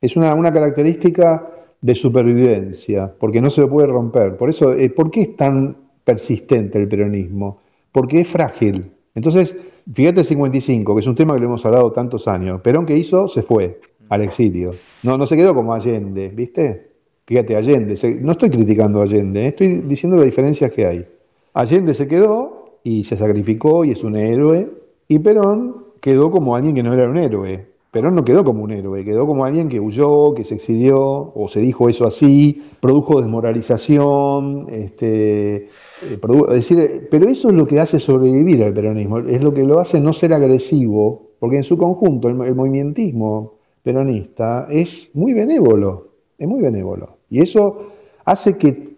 Es una, característica de supervivencia, porque no se lo puede romper. Por eso, eh, ¿por qué es tan persistente el peronismo? Porque es frágil. Entonces, fíjate el 55, que es un tema que le hemos hablado tantos años. Perón que hizo, se fue al exilio. No, no se quedó como Allende, ¿viste? Fíjate, Allende, no estoy criticando Allende, ¿eh? estoy diciendo las diferencias que hay. Allende se quedó y se sacrificó y es un héroe, y Perón quedó como alguien que no era un héroe, Perón no quedó como un héroe, quedó como alguien que huyó, que se exilió, o se dijo eso así, produjo desmoralización, este, eh, decir, pero eso es lo que hace sobrevivir al peronismo, es lo que lo hace no ser agresivo, porque en su conjunto el, el movimientismo peronista es muy benévolo, es muy benévolo. Y eso hace que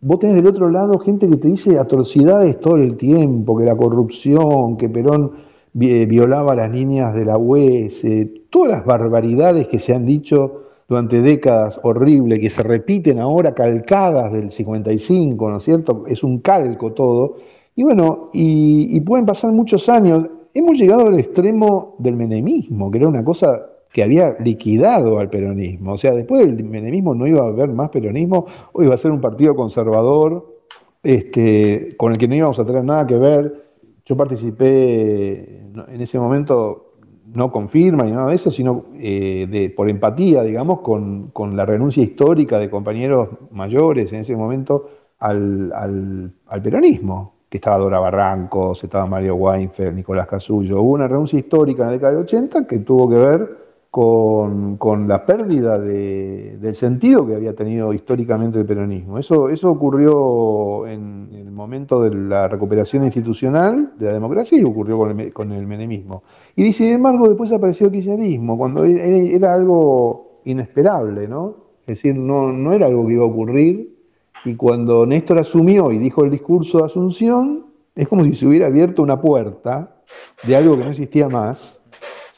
vos tenés del otro lado gente que te dice atrocidades todo el tiempo, que la corrupción, que Perón violaba a las niñas de la UES, todas las barbaridades que se han dicho durante décadas horribles, que se repiten ahora calcadas del 55, ¿no es cierto? Es un calco todo. Y bueno, y, y pueden pasar muchos años. Hemos llegado al extremo del menemismo, que era una cosa que había liquidado al peronismo. O sea, después del menemismo no iba a haber más peronismo, o iba a ser un partido conservador este, con el que no íbamos a tener nada que ver. Yo participé en ese momento, no con firma ni nada de eso, sino eh, de, por empatía, digamos, con, la renuncia histórica de compañeros mayores en ese momento al, al peronismo que estaba Dora Barrancos, estaba Mario Weinfeld, Nicolás Casullo. Hubo una renuncia histórica en la década de 80 que tuvo que ver con, la pérdida del sentido que había tenido históricamente el peronismo. Eso, eso ocurrió en, el momento de la recuperación institucional de la democracia y ocurrió con el, menemismo. Y sin embargo, después apareció el kirchnerismo, cuando e, e, era algo inesperable, ¿no? Es decir, no, no era algo que iba a ocurrir. Y cuando Néstor asumió y dijo el discurso de Asunción, es como si se hubiera abierto una puerta de algo que no existía más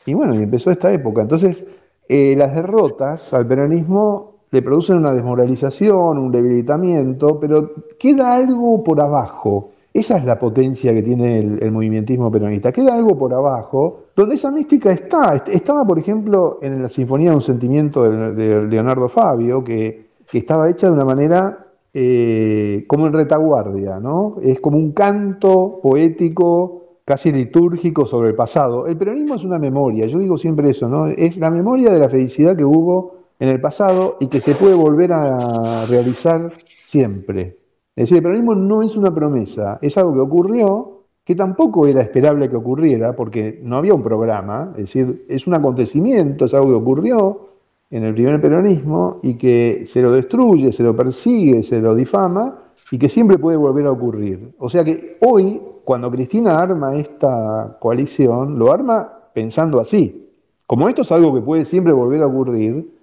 y bueno, y empezó esta época. Entonces, eh, las derrotas al peronismo le producen una desmoralización, un debilitamiento, pero queda algo por abajo. Esa es la potencia que tiene el, el, movimentismo peronista. Queda algo por abajo, donde esa mística está. Estaba, por ejemplo, en la Sinfonía de un Sentimiento de, Leonardo Fabio, que, estaba hecha de una manera eh, como en retaguardia, ¿no? Es como un canto poético casi litúrgico sobre el pasado. El peronismo es una memoria, yo digo siempre eso, ¿no? Es la memoria de la felicidad que hubo en el pasado y que se puede volver a realizar siempre. Es decir, el peronismo no es una promesa, es algo que ocurrió, que tampoco era esperable que ocurriera, porque no había un programa, es decir, es un acontecimiento, es algo que ocurrió en el primer peronismo y que se lo destruye, se lo persigue, se lo difama y que siempre puede volver a ocurrir. O sea que hoy cuando Cristina arma esta coalición, lo arma pensando así. Como esto es algo que puede siempre volver a ocurrir,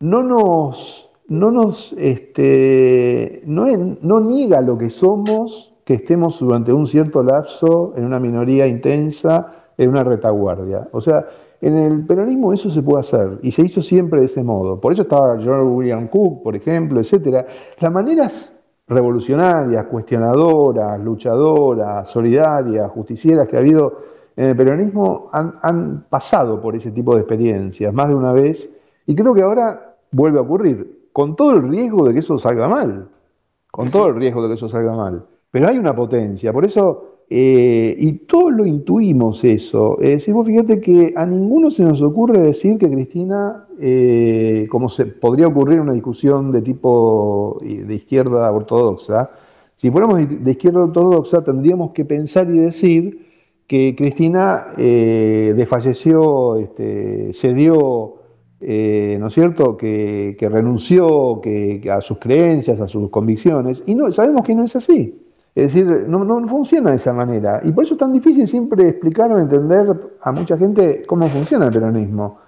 no nos, no nos, este, no, no niega lo que somos que estemos durante un cierto lapso en una minoría intensa, en una retaguardia. O sea, en el peronismo eso se puede hacer y se hizo siempre de ese modo. Por eso estaba George William Cook, por ejemplo, etc. Las maneras revolucionarias, cuestionadoras, luchadoras, solidarias, justicieras que ha habido en el peronismo han, pasado por ese tipo de experiencias más de una vez y creo que ahora vuelve a ocurrir, con todo el riesgo de que eso salga mal, con todo el riesgo de que eso salga mal. Pero hay una potencia, por eso eh, y todos lo intuimos eso. Es decir, fíjate que a ninguno se nos ocurre decir que Cristina, eh, como se podría ocurrir una discusión de tipo de izquierda ortodoxa, si fuéramos de izquierda ortodoxa tendríamos que pensar y decir que Cristina eh, desfalleció, este, cedió, ¿no es cierto?, que, renunció que, a sus creencias, a sus convicciones, y no, sabemos que no es así. Es decir, no, funciona de esa manera. Y por eso es tan difícil siempre explicar o entender a mucha gente cómo funciona el peronismo.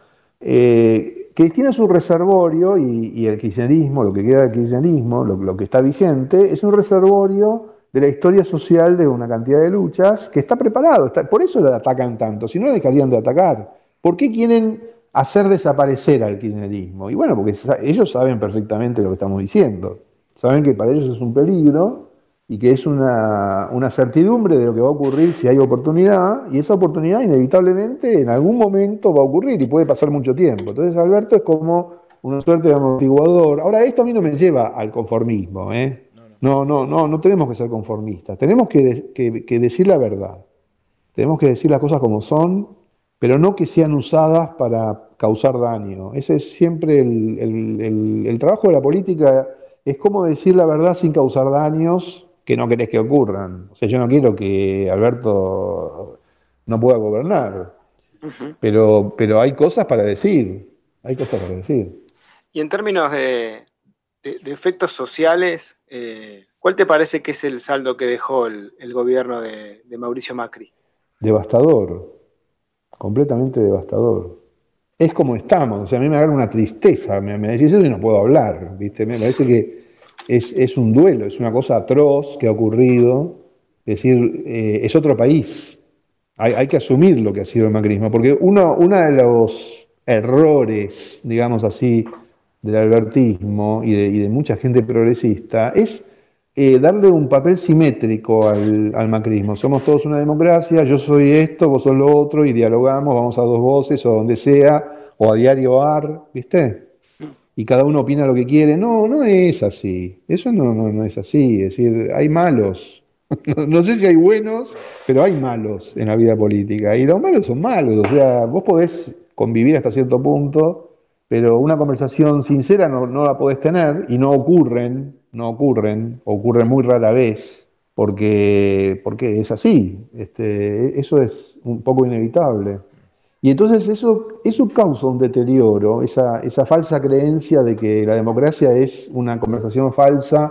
Eh, Cristina es un reservorio y, el kirchnerismo, lo que queda del kirchnerismo, lo, que está vigente, es un reservorio de la historia social de una cantidad de luchas que está preparado. por eso lo atacan tanto, si no dejarían de atacar. ¿Por qué quieren hacer desaparecer al kirchnerismo? Y bueno, porque ellos saben perfectamente lo que estamos diciendo. Saben que para ellos es un peligro y que es una, certidumbre de lo que va a ocurrir si hay oportunidad, y esa oportunidad inevitablemente en algún momento va a ocurrir y puede pasar mucho tiempo. Entonces Alberto es como una suerte de amortiguador. Ahora, esto a mí no me lleva al conformismo, ¿eh? No, no, no, no tenemos que ser conformistas, tenemos que, decir la verdad, tenemos que decir las cosas como son, pero no que sean usadas para causar daño. Ese es siempre el, el trabajo de la política, es como decir la verdad sin causar daños, que no querés que ocurran. O sea, yo no quiero que Alberto no pueda gobernar. pero, pero hay cosas para decir, hay cosas para decir. Y en términos de, efectos sociales, eh, ¿cuál te parece que es el saldo que dejó el, gobierno de, Mauricio Macri? Devastador, completamente devastador. Es como estamos, o sea, a mí me agarra una tristeza, me, me decís eso y no puedo hablar, ¿viste? Me parece que es, un duelo, es una cosa atroz que ha ocurrido, es decir, eh, es otro país. Hay, que asumir lo que ha sido el macrismo, porque uno, de los errores, digamos así, del albertismo y de, mucha gente progresista es eh, darle un papel simétrico al, al, macrismo. Somos todos una democracia, yo soy esto, vos sos lo otro, y dialogamos, vamos a dos voces o donde sea, o a diario AR, ¿viste? Y cada uno opina lo que quiere. No, no es así. Eso no, no, es así. Es decir, hay malos. No, sé si hay buenos, pero hay malos en la vida política. Y los malos son malos. O sea, vos podés convivir hasta cierto punto, pero una conversación sincera no, no la podés tener y no ocurren, no ocurren, ocurren muy rara vez, porque, porque es así. Este, eso es un poco inevitable. Y entonces eso, eso causa un deterioro, esa, esa falsa creencia de que la democracia es una conversación falsa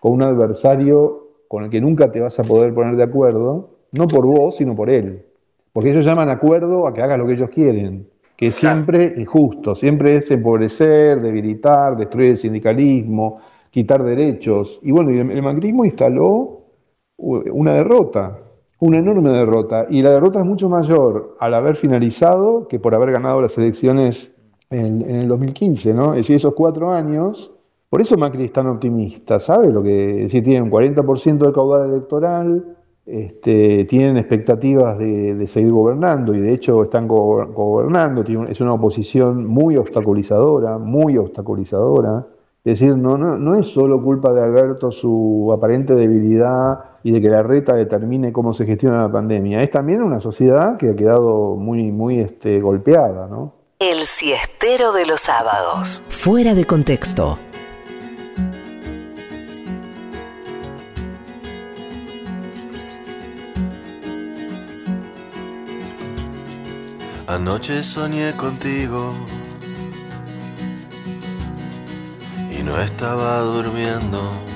con un adversario con el que nunca te vas a poder poner de acuerdo, no por vos, sino por él. Porque ellos llaman acuerdo a que hagas lo que ellos quieren, que es siempre injusto, siempre es empobrecer, debilitar, destruir el sindicalismo, quitar derechos. Y bueno, el macrismo instaló una derrota, una enorme derrota. Y la derrota es mucho mayor al haber finalizado que por haber ganado las elecciones en, el 2015, ¿no? Es decir, esos cuatro años. Por eso Macri es tan optimista, ¿sabe? Lo que, es decir, tienen un 40% del caudal electoral, este, tienen expectativas de, seguir gobernando y de hecho están gobernando. es una oposición muy obstaculizadora, muy obstaculizadora. Es decir, no, no, no es solo culpa de Alberto su aparente debilidad y de que la reta determine cómo se gestiona la pandemia. Es también una sociedad que ha quedado muy, muy este, golpeada, ¿no? El siestero de los sábados. Fuera de contexto. Anoche soñé contigo y no estaba durmiendo.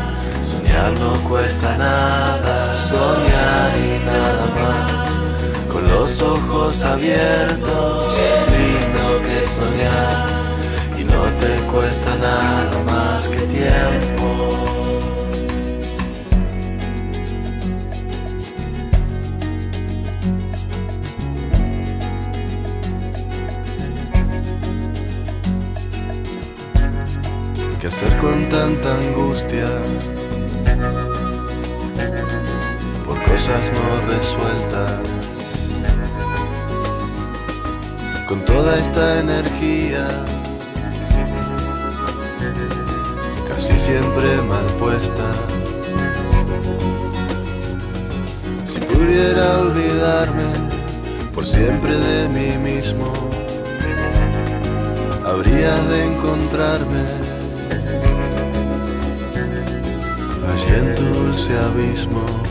Soñar no cuesta nada, soñar y nada más. Con los ojos abiertos, qué lindo que soñar. Y no te cuesta nada más que tiempo. ¿Qué hacer con tanta angustia? Cosas no resueltas. Con toda esta energía, casi siempre mal puesta. Si pudiera olvidarme por siempre de mí mismo, habría de encontrarme allí en tu dulce abismo.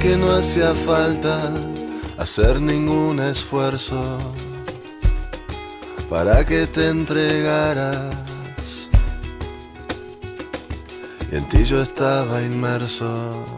Que no hacía falta hacer ningún esfuerzo para que te entregaras. Y en ti yo estaba inmerso.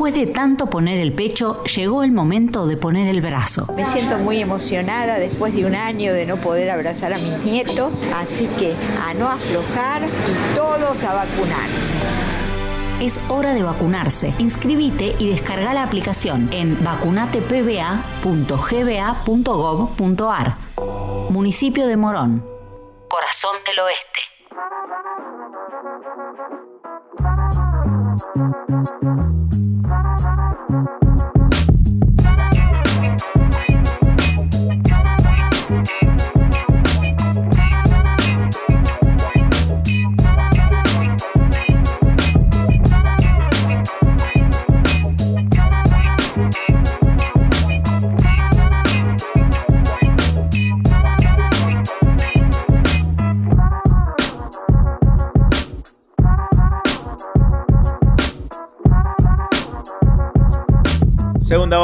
Después de tanto poner el pecho, llegó el momento de poner el brazo. Me siento muy emocionada después de un año de no poder abrazar a mis nietos, así que a no aflojar y todos a vacunarse. Es hora de vacunarse. Inscribite y descarga la aplicación en vacunatepba.gba.gov.ar. Municipio de Morón. Corazón del Oeste.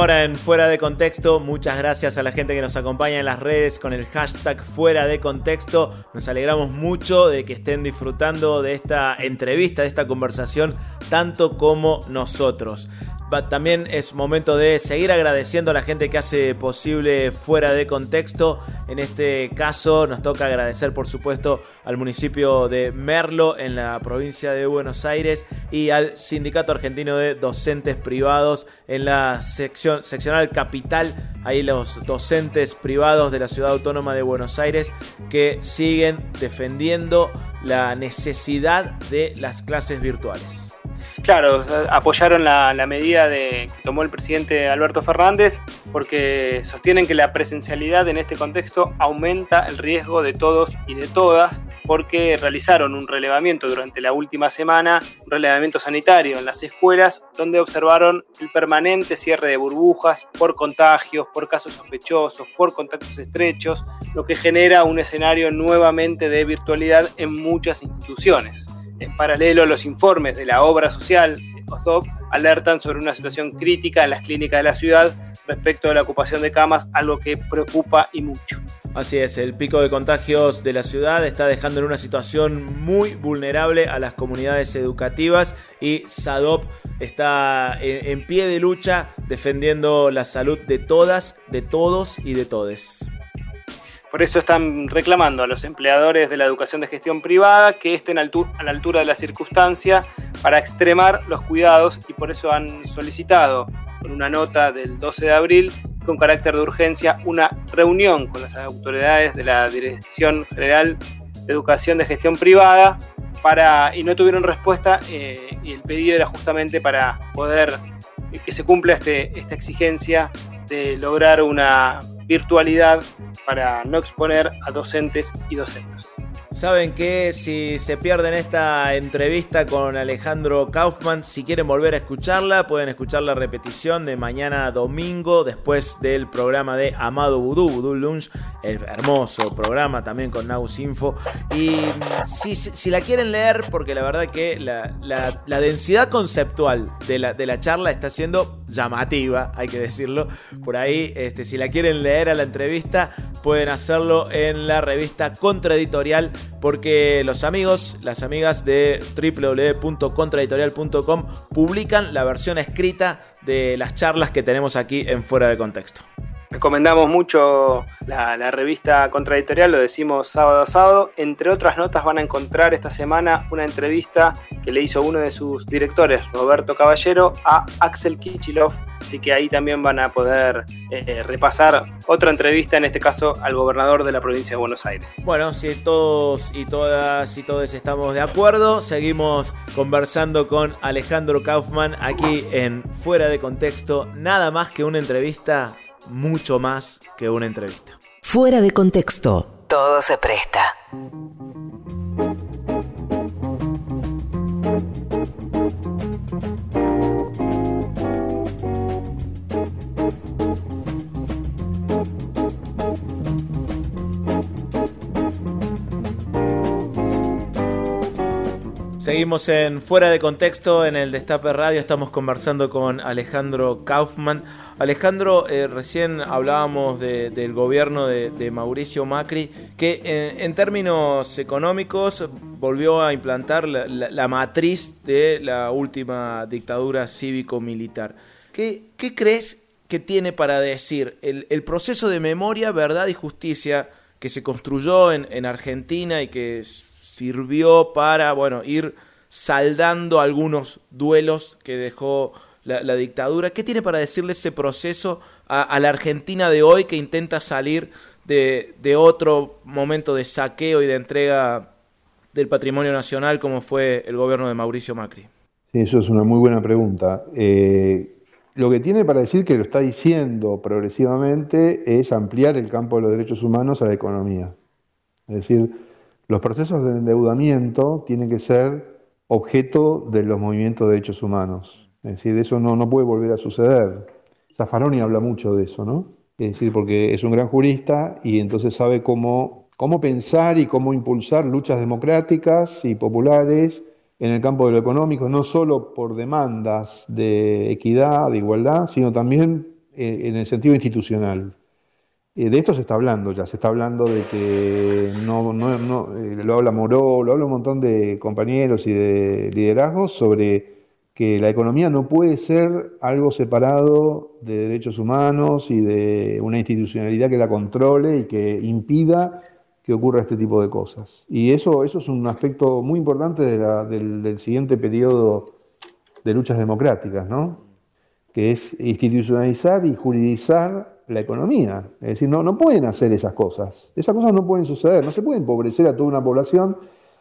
Segunda hora en Fuera de Contexto. Muchas gracias a la gente que nos acompaña en las redes con el hashtag Fuera de Contexto. Nos alegramos mucho de que estén disfrutando de esta entrevista, de esta conversación, tanto como nosotros. También es momento de seguir agradeciendo a la gente que hace posible fuera de contexto. En este caso nos toca agradecer por supuesto al municipio de Merlo en la provincia de Buenos Aires y al Sindicato Argentino de Docentes Privados en la sección, seccional capital. Ahí los docentes privados de la ciudad autónoma de Buenos Aires que siguen defendiendo la necesidad de las clases virtuales. Claro, apoyaron la, medida que tomó el presidente Alberto Fernández porque sostienen que la presencialidad en este contexto aumenta el riesgo de todos y de todas porque realizaron un relevamiento durante la última semana, un relevamiento sanitario en las escuelas, donde observaron el permanente cierre de burbujas por contagios, por casos sospechosos, por contactos estrechos, lo que genera un escenario nuevamente de virtualidad en muchas instituciones. En paralelo, los informes de la obra social, OSDOC, alertan sobre una situación crítica en las clínicas de la ciudad respecto a la ocupación de camas, algo que preocupa y mucho. Así es, el pico de contagios de la ciudad está dejando en una situación muy vulnerable a las comunidades educativas y SADOP está en, pie de lucha defendiendo la salud de todas, de todos y de todes. Por eso están reclamando a los empleadores de la educación de gestión privada que estén a la altura de la circunstancia para extremar los cuidados y por eso han solicitado con una nota del 12 de abril con carácter de urgencia una reunión con las autoridades de la Dirección General de Educación de Gestión Privada para, y no tuvieron respuesta eh, y el pedido era justamente para poder eh, que se cumpla este, esta exigencia de lograr una virtualidad para no exponer a docentes y docentes. Saben que si se pierden esta entrevista con Alejandro Kaufman, si quieren volver a escucharla, pueden escuchar la repetición de mañana domingo, después del programa de Amado Vudú, Vudú Lunch, el hermoso programa también con Naus Info. Y si, la quieren leer, porque la verdad que la, la, densidad conceptual de la, de la charla está siendo llamativa, hay que decirlo. Por ahí, este, si la quieren leer a la entrevista, pueden hacerlo en la revista Contraeditorial porque los amigos, las amigas de www.contraeditorial.com publican la versión escrita de las charlas que tenemos aquí en Fuera de Contexto. Recomendamos mucho la, revista Contradictorial, lo decimos sábado a sábado. Entre otras notas van a encontrar esta semana una entrevista que le hizo uno de sus directores, Roberto Caballero, a Axel Kichilov. Así que ahí también van a poder eh, repasar otra entrevista, en este caso al gobernador de la provincia de Buenos Aires. Bueno, si todos y todas y todos estamos de acuerdo, seguimos conversando con Alejandro Kaufman aquí en Fuera de Contexto. Nada más que una entrevista mucho más que una entrevista. Fuera de contexto, todo se presta. Seguimos en Fuera de Contexto, en el Destape Radio, estamos conversando con Alejandro Kaufman. Alejandro, eh, recién hablábamos del gobierno de, Mauricio Macri, que eh, en términos económicos volvió a implantar la, matriz de la última dictadura cívico-militar. ¿Qué, crees que tiene para decir el, proceso de memoria, verdad y justicia que se construyó en, en Argentina y que sirvió para bueno, ir saldando algunos duelos que dejó la, dictadura. ¿Qué tiene para decirle ese proceso a, la Argentina de hoy que intenta salir de, otro momento de saqueo y de entrega del patrimonio nacional como fue el gobierno de Mauricio Macri? Sí, eso es una muy buena pregunta. Eh, lo que tiene para decir que lo está diciendo progresivamente es ampliar el campo de los derechos humanos a la economía. Es decir, los procesos de endeudamiento tienen que ser objeto de los movimientos de derechos humanos. Es decir, eso no, no puede volver a suceder. Zaffaroni habla mucho de eso, ¿no? Es decir, porque es un gran jurista y entonces sabe cómo, cómo pensar y cómo impulsar luchas democráticas y populares en el campo de lo económico, no solo por demandas de equidad, de igualdad, sino también eh, en el sentido institucional. Eh, de esto se está hablando ya, se está hablando de que no, eh, lo habla Moró, lo habla un montón de compañeros y de liderazgos sobre que la economía no puede ser algo separado de derechos humanos y de una institucionalidad que la controle y que impida que ocurra este tipo de cosas. Y eso, eso es un aspecto muy importante del, del siguiente periodo de luchas democráticas, ¿no? que es institucionalizar y juridizar la economía. Es decir, no, no pueden hacer esas cosas. Esas cosas no pueden suceder, no se puede empobrecer a toda una población.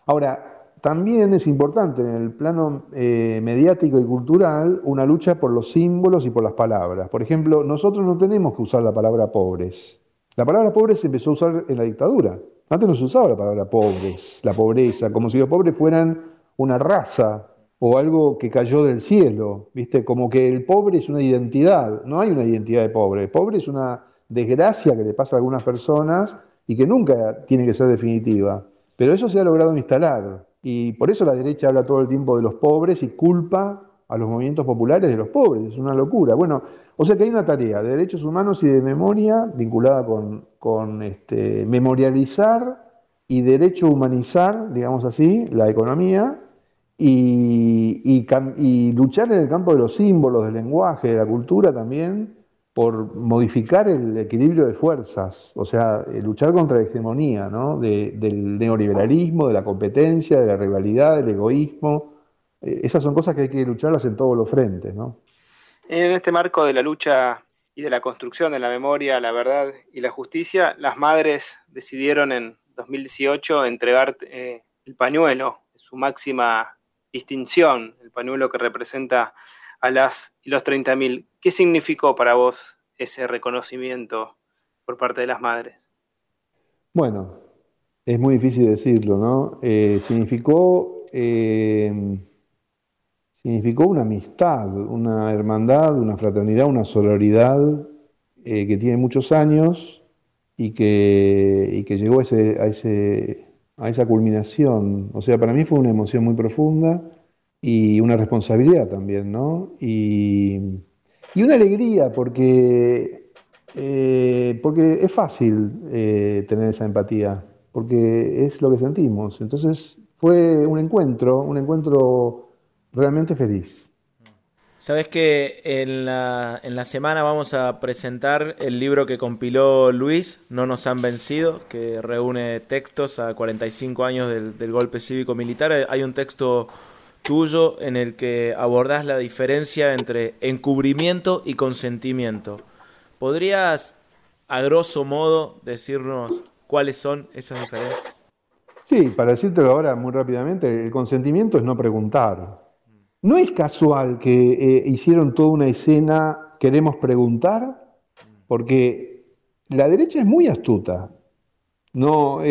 Ahora, también es importante en el plano eh, mediático y cultural una lucha por los símbolos y por las palabras. Por ejemplo, nosotros no tenemos que usar la palabra pobres. La palabra pobres se empezó a usar en la dictadura. Antes no se usaba la palabra pobres, la pobreza, como si los pobres fueran una raza o algo que cayó del cielo, ¿viste? Como que el pobre es una identidad, no hay una identidad de pobre. El pobre es una desgracia que le pasa a algunas personas y que nunca tiene que ser definitiva. Pero eso se ha logrado instalar y por eso la derecha habla todo el tiempo de los pobres y culpa a los movimientos populares de los pobres. Es una locura. Bueno, o sea que hay una tarea de derechos humanos y de memoria vinculada con, este, memorializar y derecho humanizar, digamos así, la economía y, luchar en el campo de los símbolos, del lenguaje, de la cultura también, por modificar el equilibrio de fuerzas, o sea, eh, luchar contra la hegemonía ¿no? del neoliberalismo, de la competencia, de la rivalidad, del egoísmo. Eh, esas son cosas que hay que lucharlas en todos los frentes. ¿no? En este marco de la lucha y de la construcción de la memoria, la verdad y la justicia, las madres decidieron en 2018 entregar eh, el pañuelo, su máxima distinción, el pañuelo que representa a las y los 30.000. ¿Qué significó para vos ese reconocimiento por parte de las madres? Bueno, es muy difícil decirlo, ¿no? Eh, significó, eh, significó una amistad, una hermandad, una fraternidad, una solidaridad eh, que tiene muchos años y que, y que llegó a ese, a ese a esa culminación. O sea, para mí fue una emoción muy profunda y una responsabilidad también, ¿no? Y, una alegría porque, eh, porque es fácil eh, tener esa empatía, porque es lo que sentimos. Entonces fue un encuentro, un encuentro realmente feliz. Sabes que en la, en la semana vamos a presentar el libro que compiló Luis, No nos han vencido, que reúne textos a 45 años del, del golpe cívico-militar. Hay un texto tuyo en el que abordás la diferencia entre encubrimiento y consentimiento. ¿Podrías, a grosso modo, decirnos cuáles son esas diferencias? Sí, para decírtelo ahora muy rápidamente, el consentimiento es no preguntar. No es casual que eh, hicieron toda una escena, queremos preguntar, porque la derecha es muy astuta. No,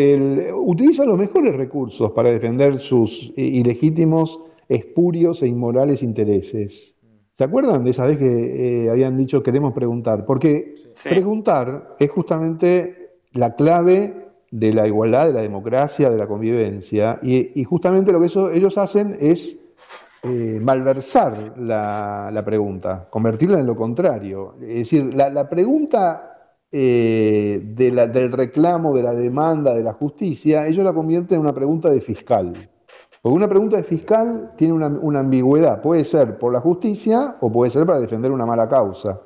utiliza los mejores recursos para defender sus eh, ilegítimos, espurios e inmorales intereses. ¿Se acuerdan de esa vez que eh, habían dicho queremos preguntar? Porque preguntar es justamente la clave de la igualdad, de la democracia, de la convivencia, y, justamente lo que ellos hacen es eh, malversar la, pregunta, convertirla en lo contrario. Es decir, la, pregunta eh, del reclamo, de la demanda, de la justicia, ellos la convierten en una pregunta de fiscal. Porque una pregunta de fiscal tiene una, ambigüedad. Puede ser por la justicia o puede ser para defender una mala causa.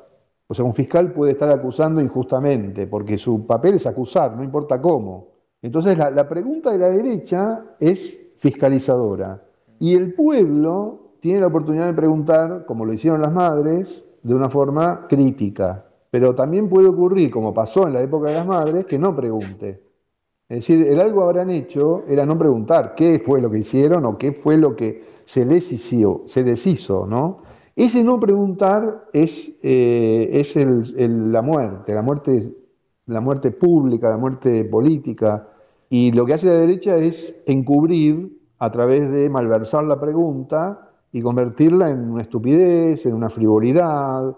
O sea, un fiscal puede estar acusando injustamente, porque su papel es acusar, no importa cómo. Entonces, la pregunta de la derecha es fiscalizadora. Y el pueblo tiene la oportunidad de preguntar, como lo hicieron las madres, de una forma crítica. Pero también puede ocurrir, como pasó en la época de las madres, que no pregunte. Es decir, el algo habrán hecho era no preguntar qué fue lo que hicieron o qué fue lo que se deshizo, se deshizo ¿no? Ese no preguntar es, eh, es la muerte, la muerte, la muerte pública, la muerte política. Y lo que hace la derecha es encubrir a través de malversar la pregunta y convertirla en una estupidez, en una frivolidad,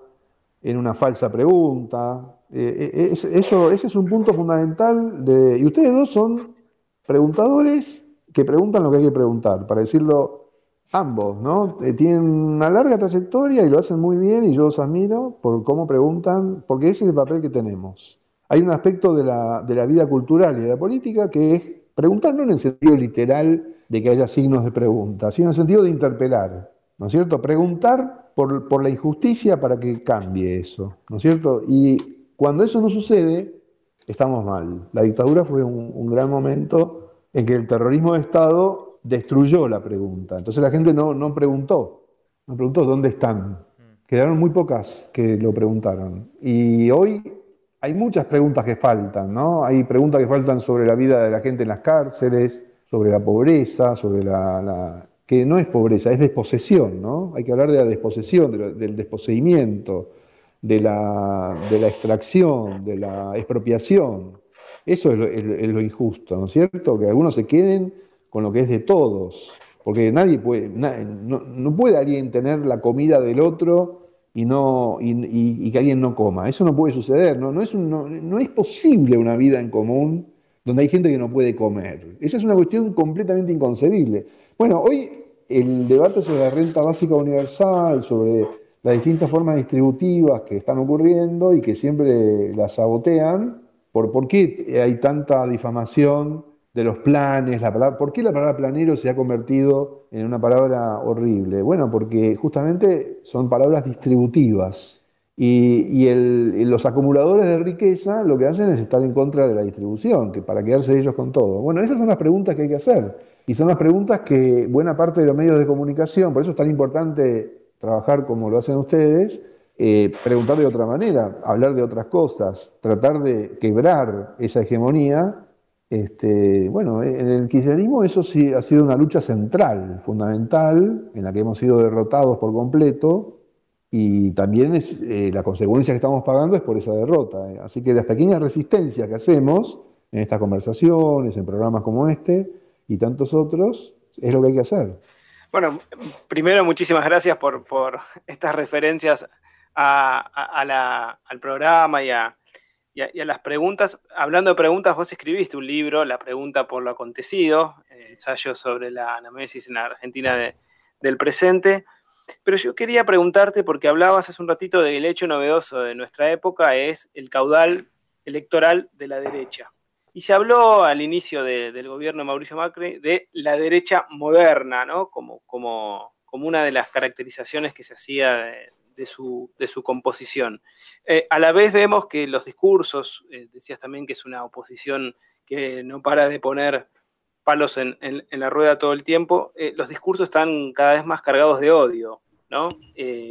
en una falsa pregunta. Eh, eh, eso, ese es un punto fundamental. De, y ustedes dos son preguntadores que preguntan lo que hay que preguntar, para decirlo ambos, ¿no? Eh, tienen una larga trayectoria y lo hacen muy bien y yo los admiro por cómo preguntan, porque ese es el papel que tenemos. Hay un aspecto de la, de la vida cultural y de la política que es preguntar no en el sentido literal de que haya signos de pregunta, sino en el sentido de interpelar, ¿no es cierto? Preguntar por, la injusticia para que cambie eso, ¿no es cierto? Y cuando eso no sucede, estamos mal. La dictadura fue un, gran momento en que el terrorismo de Estado destruyó la pregunta. Entonces la gente no, no preguntó, no preguntó dónde están. Quedaron muy pocas que lo preguntaron. Y hoy hay muchas preguntas que faltan, ¿no? Hay preguntas que faltan sobre la vida de la gente en las cárceles, sobre la pobreza, sobre la, que no es pobreza, es desposesión, ¿no? Hay que hablar de la desposesión, del desposeimiento, de la, de la, extracción, de la expropiación. Eso es lo, injusto, ¿no es cierto? Que algunos se queden con lo que es de todos, porque nadie puede, no, puede alguien tener la comida del otro y, no, y, que alguien no coma. Eso no puede suceder, no, no, es, no es posible una vida en común donde hay gente que no puede comer. Esa es una cuestión completamente inconcebible. Bueno, hoy el debate sobre la renta básica universal, sobre las distintas formas distributivas que están ocurriendo y que siempre las sabotean, por, ¿por qué hay tanta difamación de los planes? ¿Por qué la palabra planero se ha convertido en una palabra horrible? Bueno, porque justamente son palabras distributivas. Y, los acumuladores de riqueza lo que hacen es estar en contra de la distribución, que para quedarse ellos con todo. Bueno, esas son las preguntas que hay que hacer. Y son las preguntas que buena parte de los medios de comunicación, por eso es tan importante trabajar como lo hacen ustedes, eh, preguntar de otra manera, hablar de otras cosas, tratar de quebrar esa hegemonía. Este, bueno, en el kirchnerismo eso sí ha sido una lucha central, fundamental, en la que hemos sido derrotados por completo, y también es, eh, la consecuencia que estamos pagando es por esa derrota. Así que las pequeñas resistencias que hacemos en estas conversaciones, en programas como este y tantos otros, es lo que hay que hacer. Bueno, primero muchísimas gracias por, estas referencias al programa y a, las preguntas. Hablando de preguntas, vos escribiste un libro, La pregunta por lo acontecido, eh, ensayo sobre la anamesis en la Argentina del presente. Pero yo quería preguntarte, porque hablabas hace un ratito del hecho novedoso de nuestra época, es el caudal electoral de la derecha. Y se habló al inicio del gobierno de Mauricio Macri de la derecha moderna, ¿no? Como, como, como una de las caracterizaciones que se hacía de, su, de su, composición. Eh, a la vez vemos que los discursos, eh, decías también que es una oposición que no para de poner palos en, la rueda todo el tiempo, eh, los discursos están cada vez más cargados de odio, ¿no?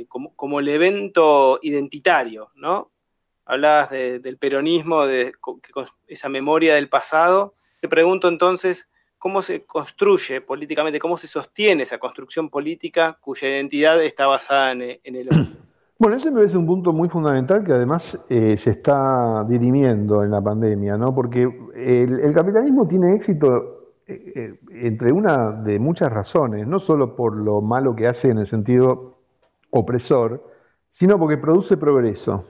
Como, como, el evento identitario, ¿no? Hablabas del peronismo, de, esa memoria del pasado. Te pregunto entonces, cómo se construye políticamente, cómo se sostiene esa construcción política cuya identidad está basada en, el Bueno, ese me parece un punto muy fundamental que además eh, se está dirimiendo en la pandemia, ¿no? Porque el, capitalismo tiene éxito eh, eh, entre una de muchas razones, no solo por lo malo que hace en el sentido opresor, sino porque produce progreso.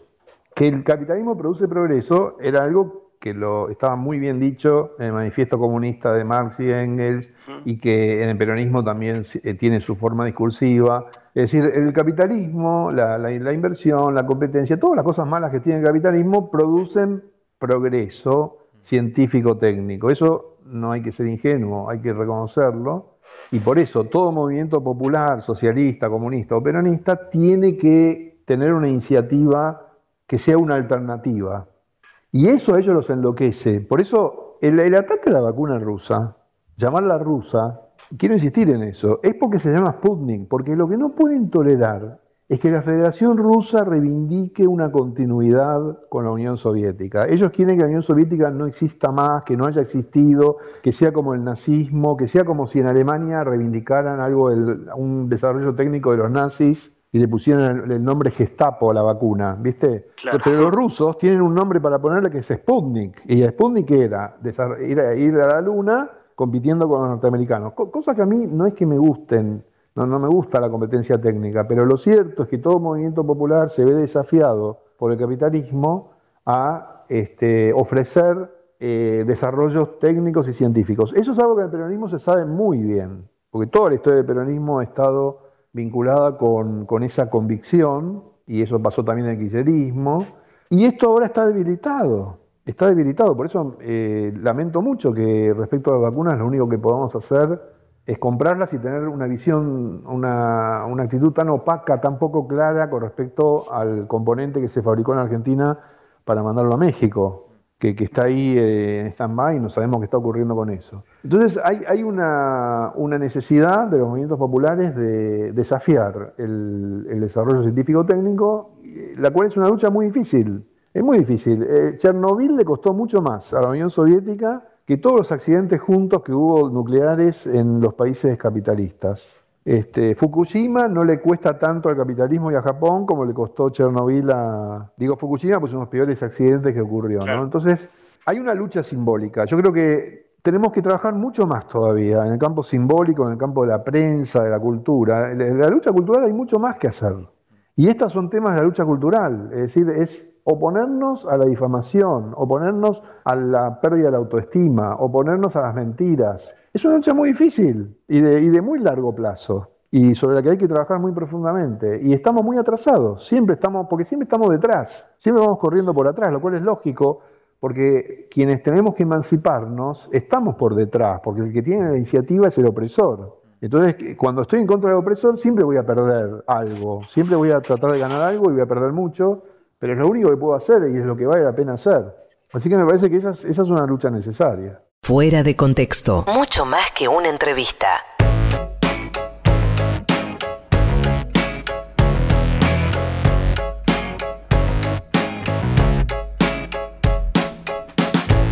Que el capitalismo produce progreso era algo que lo estaba muy bien dicho en el manifiesto comunista de Marx y Engels y que en el peronismo también eh, tiene su forma discursiva. Es decir, el capitalismo, la, la, inversión, la competencia, todas las cosas malas que tiene el capitalismo producen progreso científico-técnico. Eso no hay que ser ingenuo, hay que reconocerlo. Y por eso todo movimiento popular, socialista, comunista o peronista tiene que tener una iniciativa que sea una alternativa y eso a ellos los enloquece. Por eso el, ataque a la vacuna rusa, llamarla rusa, quiero insistir en eso, es porque se llama Sputnik, porque lo que no pueden tolerar es que la Federación Rusa reivindique una continuidad con la Unión Soviética. Ellos quieren que la Unión Soviética no exista más, que no haya existido, que sea como el nazismo, que sea como si en Alemania reivindicaran algo, un desarrollo técnico de los nazis y le pusieron el, nombre Gestapo a la vacuna, ¿viste? Pero los rusos tienen un nombre para ponerle que es Sputnik. ¿Y Sputnik era? Ir a, ir a la luna compitiendo con los norteamericanos. Cosa que a mí no es que me gusten, no, no me gusta la competencia técnica, pero lo cierto es que todo movimiento popular se ve desafiado por el capitalismo a este, ofrecer eh, desarrollos técnicos y científicos. Eso es algo que en el peronismo se sabe muy bien, porque toda la historia del peronismo ha estado vinculada con, esa convicción, y eso pasó también en el kirchnerismo, y esto ahora está debilitado, está debilitado, por eso eh, lamento mucho que respecto a las vacunas lo único que podamos hacer es comprarlas y tener una visión, una, una actitud tan opaca, tan poco clara con respecto al componente que se fabricó en Argentina para mandarlo a México que, está ahí eh, en stand-by y no sabemos qué está ocurriendo con eso. Entonces hay, hay una, necesidad de los movimientos populares de desafiar el, desarrollo científico-técnico, la cual es una lucha muy difícil. Es muy difícil. Eh, Chernobyl le costó mucho más a la Unión Soviética que todos los accidentes juntos que hubo nucleares en los países capitalistas. Este, Fukushima no le cuesta tanto al capitalismo y a Japón como le costó Chernobyl a. Digo Fukushima, pues unos peores accidentes que ocurrió, ¿no? Entonces, hay una lucha simbólica. Yo creo que tenemos que trabajar mucho más todavía en el campo simbólico, en el campo de la prensa, de la cultura. En la lucha cultural hay mucho más que hacer. Y estos son temas de la lucha cultural, es decir, es oponernos a la difamación, oponernos a la pérdida de la autoestima, oponernos a las mentiras. Es una lucha muy difícil y de, y de muy largo plazo y sobre la que hay que trabajar muy profundamente. Y estamos muy atrasados, siempre estamos, porque siempre estamos detrás, siempre vamos corriendo por atrás, lo cual es lógico, porque quienes tenemos que emanciparnos estamos por detrás, porque el que tiene la iniciativa es el opresor. Entonces, cuando estoy en contra del opresor, siempre voy a perder algo, siempre voy a tratar de ganar algo y voy a perder mucho, pero es lo único que puedo hacer y es lo que vale la pena hacer. Así que me parece que esa, esa es una lucha necesaria. Fuera de contexto. Mucho más que una entrevista.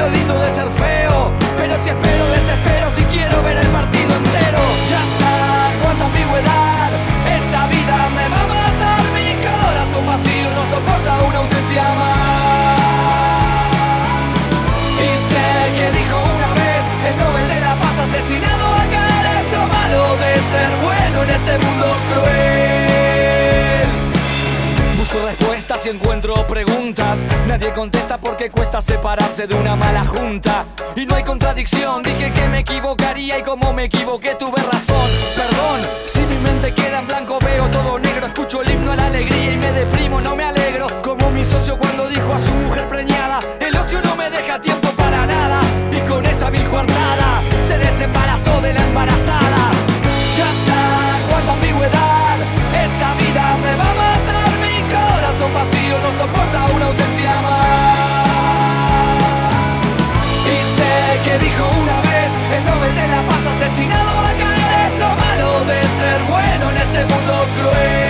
lo lindo de ser feo. Pero si espero, desespero, si quiero ver el partido entero. Ya está, cuánta ambigüedad. Esta vida me va a matar. Mi corazón vacío no soporta una ausencia más. Y sé que dijo una vez el Nobel de la Paz asesinado acá es lo malo de ser bueno en este mundo cruel. Y encuentro preguntas. Nadie contesta porque cuesta separarse de una mala junta. Y no hay contradicción, dije que me equivocaría y como me equivoqué tuve razón. Perdón, si mi mente queda en blanco veo todo negro, escucho el himno a la alegría y me deprimo, no me alegro. Como mi socio cuando dijo a su mujer preñada, el ocio no me deja tiempo para nada. Y con esa mil coartada se desembarazó de la embarazada. Ya está, cuánta ambigüedad, esta vida me va a matar, corazón vacío no soporta una ausencia más. Y sé que dijo una vez el Nobel de la Paz asesinado acá es lo malo de ser bueno en este mundo cruel.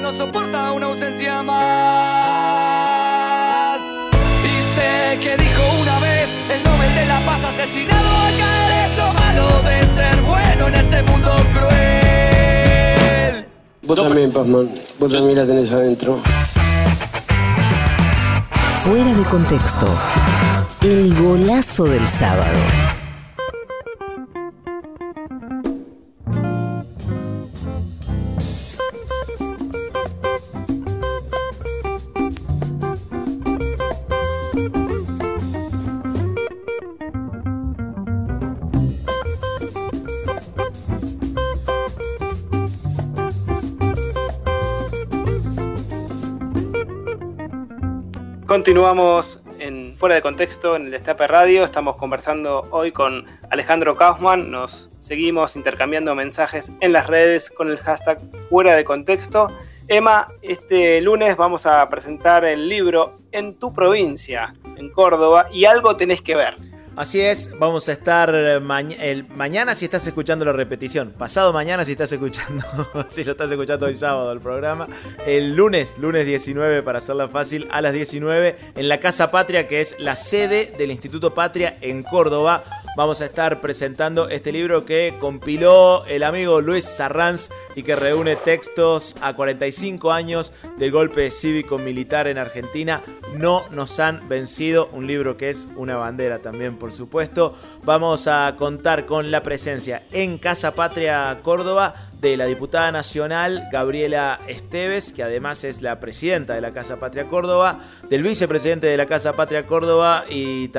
no soporta una ausencia más. Y sé que dijo una vez el Nobel de la Paz asesinado acá es lo malo de ser bueno en este mundo cruel. Vos también, Pazman. Vos también la tenés adentro. Fuera de contexto. El golazo del sábado. Continuamos en Fuera de Contexto en el Destape Radio. Estamos conversando hoy con Alejandro Kaufman. Nos seguimos intercambiando mensajes en las redes con el hashtag Fuera de Contexto. Emma, este lunes vamos a presentar el libro En tu provincia, en Córdoba, y algo tenés que ver. Así es, vamos a estar el, mañana si estás escuchando la repetición, pasado mañana si estás escuchando, si lo estás escuchando hoy sábado el programa, el lunes, lunes 19 para hacerla fácil, a las 19 en la Casa Patria, que es la sede del Instituto Patria en Córdoba. Vamos a estar presentando este libro que compiló el amigo Luis Sarranz y que reúne textos a 45 años del golpe cívico-militar en Argentina. No nos han vencido, un libro que es una bandera también, por supuesto. Vamos a contar con la presencia en Casa Patria Córdoba de la diputada nacional Gabriela Esteves, que además es la presidenta de la Casa Patria Córdoba, del vicepresidente de la Casa Patria Córdoba y,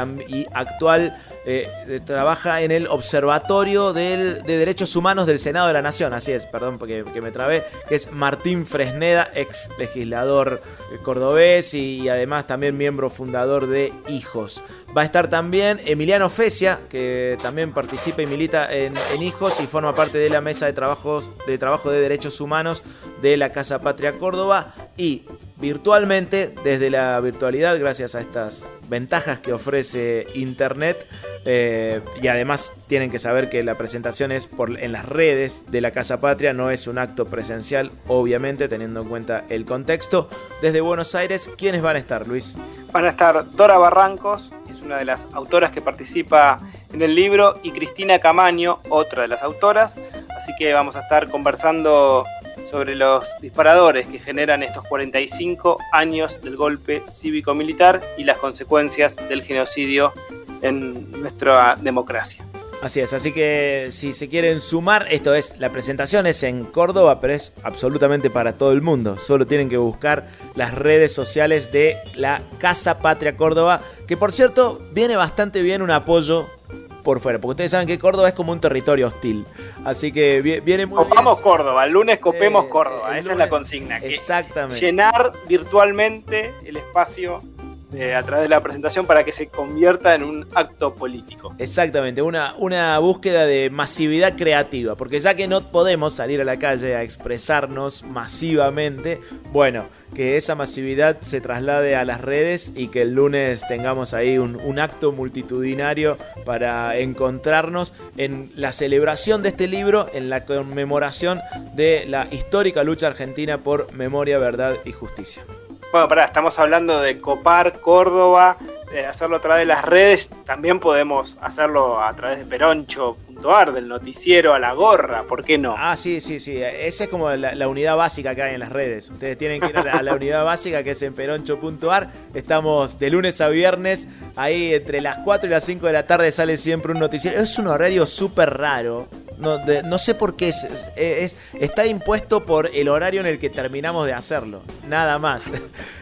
actual eh, trabaja en el Observatorio del, de Derechos Humanos del Senado de la Nación, así es, perdón porque que me trabé, que es Martín Fresneda, ex legislador cordobés y, además también miembro fundador de Hijos. Va a estar también Emiliano Fecia, que también participa y milita en, en, Hijos y forma parte de la mesa de, trabajos, de trabajo de derechos humanos de la Casa Patria Córdoba. Y virtualmente, desde la virtualidad, gracias a estas ventajas que ofrece Internet, eh, y además tienen que saber que la presentación es por, en las redes de la Casa Patria, no es un acto presencial, obviamente, teniendo en cuenta el contexto. Desde Buenos Aires, ¿quiénes van a estar, Luis? Van a estar Dora Barrancos, una de las autoras que participa en el libro, y Cristina Camaño, otra de las autoras. Así que vamos a estar conversando sobre los disparadores que generan estos 45 años del golpe cívico-militar y las consecuencias del genocidio en nuestra democracia. Así es, así que si se quieren sumar, esto es, la presentación es en Córdoba, pero es absolutamente para todo el mundo. Solo tienen que buscar las redes sociales de la Casa Patria Córdoba, que por cierto viene bastante bien un apoyo por fuera. Porque ustedes saben que Córdoba es como un territorio hostil. Así que viene muy Copamos Córdoba, el lunes copemos Córdoba. Esa es la consigna. Exactamente. Llenar virtualmente el espacio a través de la presentación para que se convierta en un acto político. Exactamente, una, una búsqueda de masividad creativa, porque ya que no podemos salir a la calle a expresarnos masivamente, bueno, que esa masividad se traslade a las redes y que el lunes tengamos ahí un, un acto multitudinario para encontrarnos en la celebración de este libro, en la conmemoración de la histórica lucha argentina por memoria, verdad y justicia. Bueno, pará, estamos hablando de copar Córdoba, de hacerlo a través de las redes, también podemos hacerlo a través de peroncho.ar, del noticiero a la gorra, ¿por qué no? Ah, sí, sí, sí, esa es como la, unidad básica que hay en las redes. Ustedes tienen que ir a la, unidad básica que es en peroncho.ar. Estamos de lunes a viernes, ahí entre las 4 y las 5 de la tarde sale siempre un noticiero. Es un horario súper raro no, sé por qué es, está impuesto por el horario en el que terminamos de hacerlo. Nada más.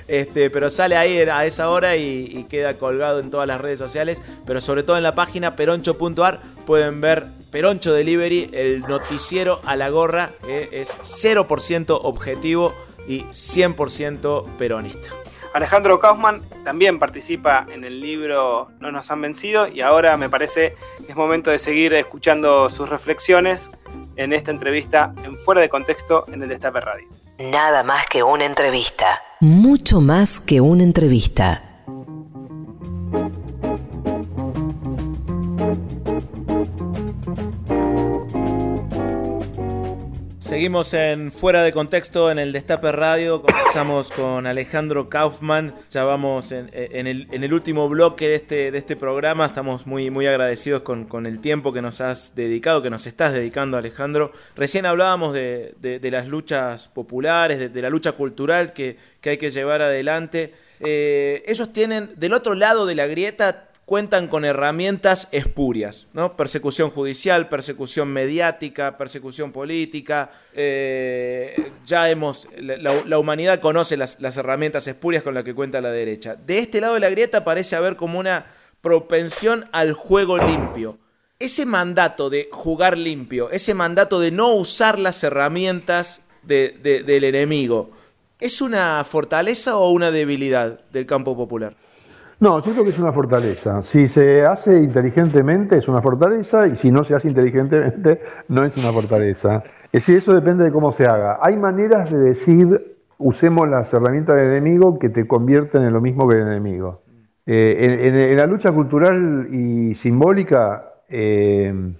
Este, pero sale ahí a esa hora y, queda colgado en todas las redes sociales. Pero sobre todo en la página peroncho.ar pueden ver Peroncho Delivery, el noticiero a la gorra, que es 0% objetivo y 100% peronista. Alejandro Kaufman también participa en el libro No nos han vencido y ahora me parece es momento de seguir escuchando sus reflexiones en esta entrevista en Fuera de Contexto en el Destape Radio. Nada más que una entrevista. Mucho más que una entrevista. Seguimos en Fuera de Contexto en el Destape Radio. Comenzamos con Alejandro Kaufman. Ya vamos en, el, último bloque de este, de este programa. Estamos muy, muy agradecidos con, el tiempo que nos has dedicado, que nos estás dedicando, Alejandro. Recién hablábamos de, las luchas populares, de, la lucha cultural que, hay que llevar adelante. Eh, ellos tienen, del otro lado de la grieta, cuentan con herramientas espurias, ¿no? Persecución judicial, persecución mediática, persecución política. Eh, ya hemos, la, humanidad conoce las, herramientas espurias con las que cuenta la derecha. De este lado de la grieta parece haber como una propensión al juego limpio. Ese mandato de jugar limpio, ese mandato de no usar las herramientas del enemigo, ¿es una fortaleza o una debilidad del campo popular? No, yo creo que es una fortaleza. Si se hace inteligentemente es una fortaleza y si no se hace inteligentemente no es una fortaleza. Es decir, eso depende de cómo se haga. Hay maneras de decir usemos las herramientas del enemigo que te convierten en lo mismo que el enemigo. Eh, en, la lucha cultural y simbólica, eh,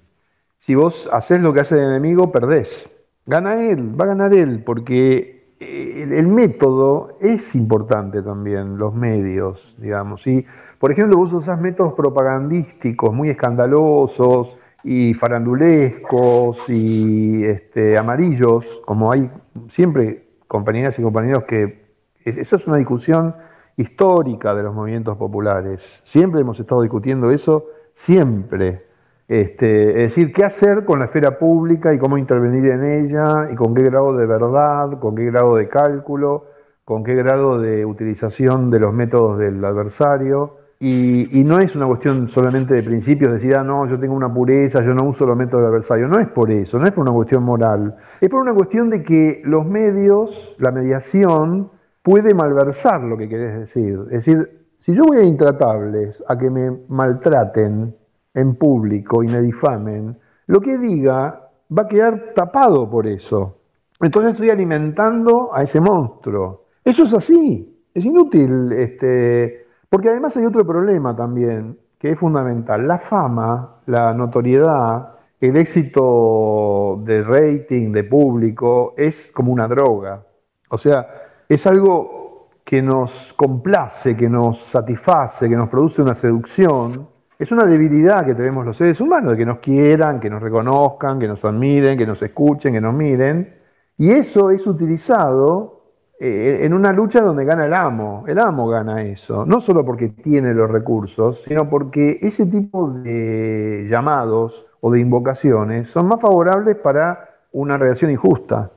si vos haces lo que hace el enemigo, perdés. Gana él, va a ganar él, porque el, método es importante también, los medios, digamos. Y, por ejemplo, vos usás métodos propagandísticos muy escandalosos y farandulescos y este, amarillos, como hay siempre compañeras y compañeros que... Esa es una discusión histórica de los movimientos populares. Siempre hemos estado discutiendo eso, siempre. Este, es decir, qué hacer con la esfera pública y cómo intervenir en ella y con qué grado de verdad, con qué grado de cálculo, con qué grado de utilización de los métodos del adversario. Y, no es una cuestión solamente de principios, decir, ah, no, yo tengo una pureza, yo no uso los métodos del adversario. No es por eso, no es por una cuestión moral. Es por una cuestión de que los medios, la mediación, puede malversar lo que querés decir. Es decir, si yo voy a intratables, a que me maltraten, en público y me difamen, lo que diga va a quedar tapado por eso. Entonces estoy alimentando a ese monstruo. Eso es así, es inútil, este, porque además hay otro problema también, que es fundamental. La fama, la notoriedad, el éxito de rating, de público, es como una droga. O sea, es algo que nos complace, que nos satisface, que nos produce una seducción, es una debilidad que tenemos los seres humanos, de que nos quieran, que nos reconozcan, que nos admiren, que nos escuchen, que nos miren. Y eso es utilizado eh, en una lucha donde gana el amo. El amo gana eso, no solo porque tiene los recursos, sino porque ese tipo de llamados o de invocaciones son más favorables para una reacción injusta.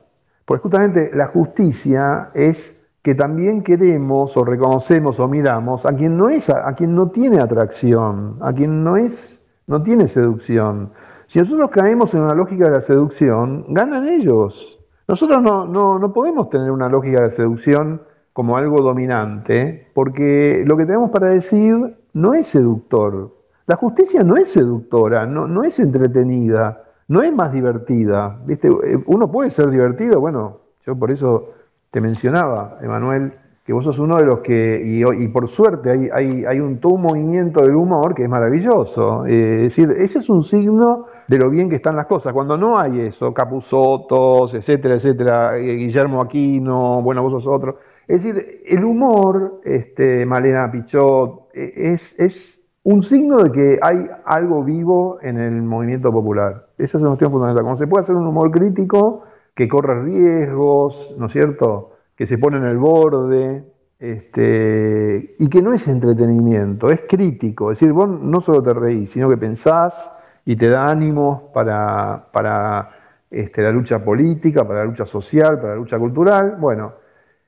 Porque justamente la justicia es que también queremos o reconocemos o miramos a quien no es a, quien no tiene atracción, a quien no es no tiene seducción. Si nosotros caemos en una lógica de la seducción, ganan ellos. Nosotros no, no, no podemos tener una lógica de la seducción como algo dominante, porque lo que tenemos para decir no es seductor. La justicia no es seductora, no, no es entretenida, no es más divertida. ¿Viste? Uno puede ser divertido, bueno, yo por eso te mencionaba, Emanuel, que vos sos uno de los que, y, por suerte hay, hay, hay, un, todo movimiento del humor que es maravilloso. Eh, es decir, ese es un signo de lo bien que están las cosas. Cuando no hay eso, Capuzotos, etcétera, etcétera, eh, Guillermo Aquino, bueno, vos sos otro. Es decir, el humor, este, Malena Pichot, e, es, es un signo de que hay algo vivo en el movimiento popular. Esa es una cuestión fundamental. Como se puede hacer un humor crítico que corre riesgos, ¿no es cierto? que se pone en el borde, este, y que no es entretenimiento, es crítico. Es decir, vos no solo te reís, sino que pensás y te da ánimos para, para este, la lucha política, para la lucha social, para la lucha cultural. Bueno,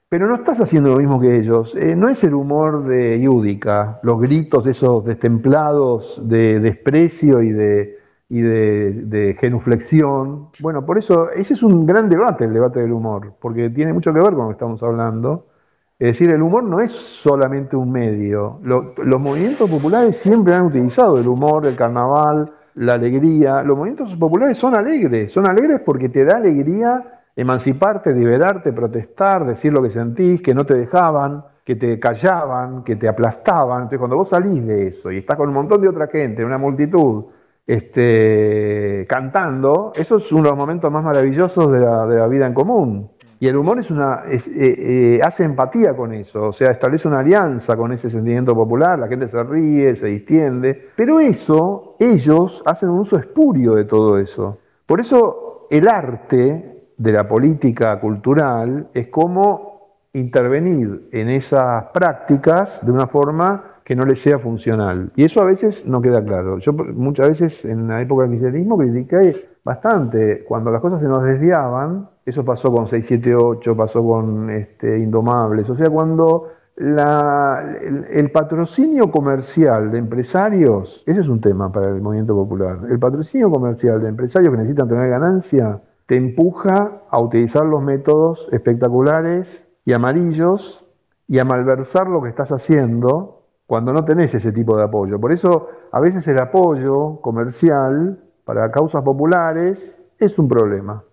pero no estás haciendo lo mismo que ellos. Eh, no es el humor de Yudica, los gritos esos destemplados de desprecio y de, y de, genuflexión. Bueno, por eso ese es un gran debate, el debate del humor, porque tiene mucho que ver con lo que estamos hablando. Es decir, el humor no es solamente un medio. los movimientos populares siempre han utilizado el humor, el carnaval, la alegría. Los movimientos populares son alegres, son alegres porque te da alegría emanciparte, liberarte, protestar, decir lo que sentís, que no te dejaban, que te callaban, que te aplastaban. Entonces, cuando vos salís de eso y estás con un montón de otra gente, una multitud, este, cantando, eso es uno de los momentos más maravillosos de la, vida en común. Y el humor es una, eh, eh, hace empatía con eso, o sea, establece una alianza con ese sentimiento popular, la gente se ríe, se distiende, pero eso, ellos hacen un uso espurio de todo eso. Por eso el arte de la política cultural es como intervenir en esas prácticas de una forma que no le sea funcional. Y eso a veces no queda claro. Yo muchas veces en la época del kirchnerismo critiqué bastante cuando las cosas se nos desviaban. Eso pasó con 678, pasó con este, Indomables. O sea, cuando el, patrocinio comercial de empresarios, ese es un tema para el movimiento popular, el patrocinio comercial de empresarios que necesitan tener ganancia, te empuja a utilizar los métodos espectaculares y amarillos y a malversar lo que estás haciendo cuando no tenés ese tipo de apoyo. Por eso a veces el apoyo comercial para causas populares es un problema.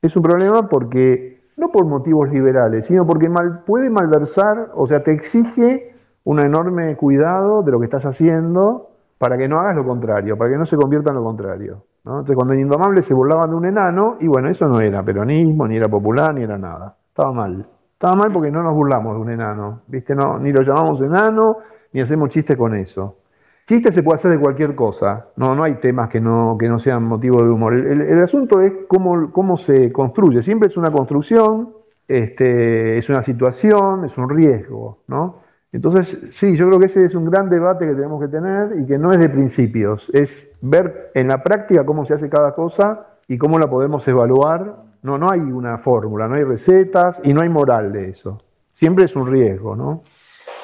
Es un problema porque, no por motivos liberales, sino porque puede malversar, o sea, te exige un enorme cuidado de lo que estás haciendo para que no hagas lo contrario, para que no se convierta en lo contrario. Entonces, cuando en Indomable se burlaban de un enano, y bueno, eso no era peronismo, ni era popular, ni era nada. Estaba mal. Estaba mal porque no nos burlamos de un enano, ¿viste? No, ni lo llamamos enano, ni hacemos chistes con eso. Chiste se puede hacer de cualquier cosa, no, no hay temas que no, que no sean motivo de humor. El, asunto es cómo, cómo, se construye. Siempre es una construcción, este, es una situación, es un riesgo, ¿no? Entonces, sí, yo creo que ese es un gran debate que tenemos que tener y que no es de principios, es ver en la práctica cómo se hace cada cosa y cómo la podemos evaluar no, no hay una fórmula, no hay recetas y no hay moral de eso. Siempre es un riesgo, ¿no?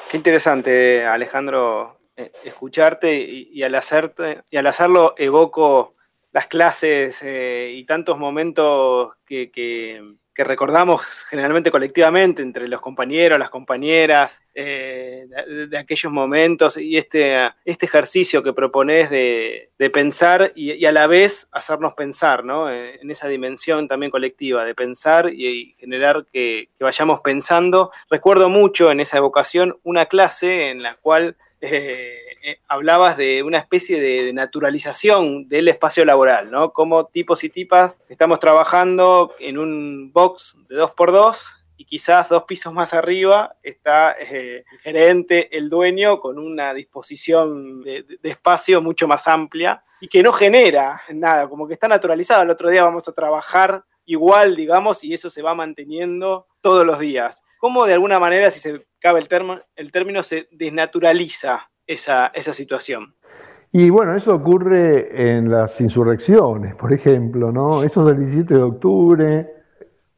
Qué interesante, Alejandro, eh, escucharte y, al hacerte, y al hacerlo evoco las clases eh, y tantos momentos que, que recordamos generalmente colectivamente entre los compañeros, las compañeras, eh, de, aquellos momentos y este, este ejercicio que propones de, pensar y, a la vez hacernos pensar, ¿no? En esa dimensión también colectiva, de pensar y, generar que, vayamos pensando. Recuerdo mucho en esa evocación una clase en la cual... Eh, eh, hablabas de una especie de, naturalización del espacio laboral, ¿no? Como tipos y tipas estamos trabajando en un box de dos por dos y quizás dos pisos más arriba está eh, el gerente, el dueño, con una disposición de, espacio mucho más amplia y que no genera nada, como que está naturalizado. El otro día vamos a trabajar igual, digamos, y eso se va manteniendo todos los días. ¿Cómo de alguna manera, si se cabe el, el término, se desnaturaliza esa, esa situación. Y bueno, eso ocurre en las insurrecciones, por ejemplo, ¿no? Eso es el 17 de octubre.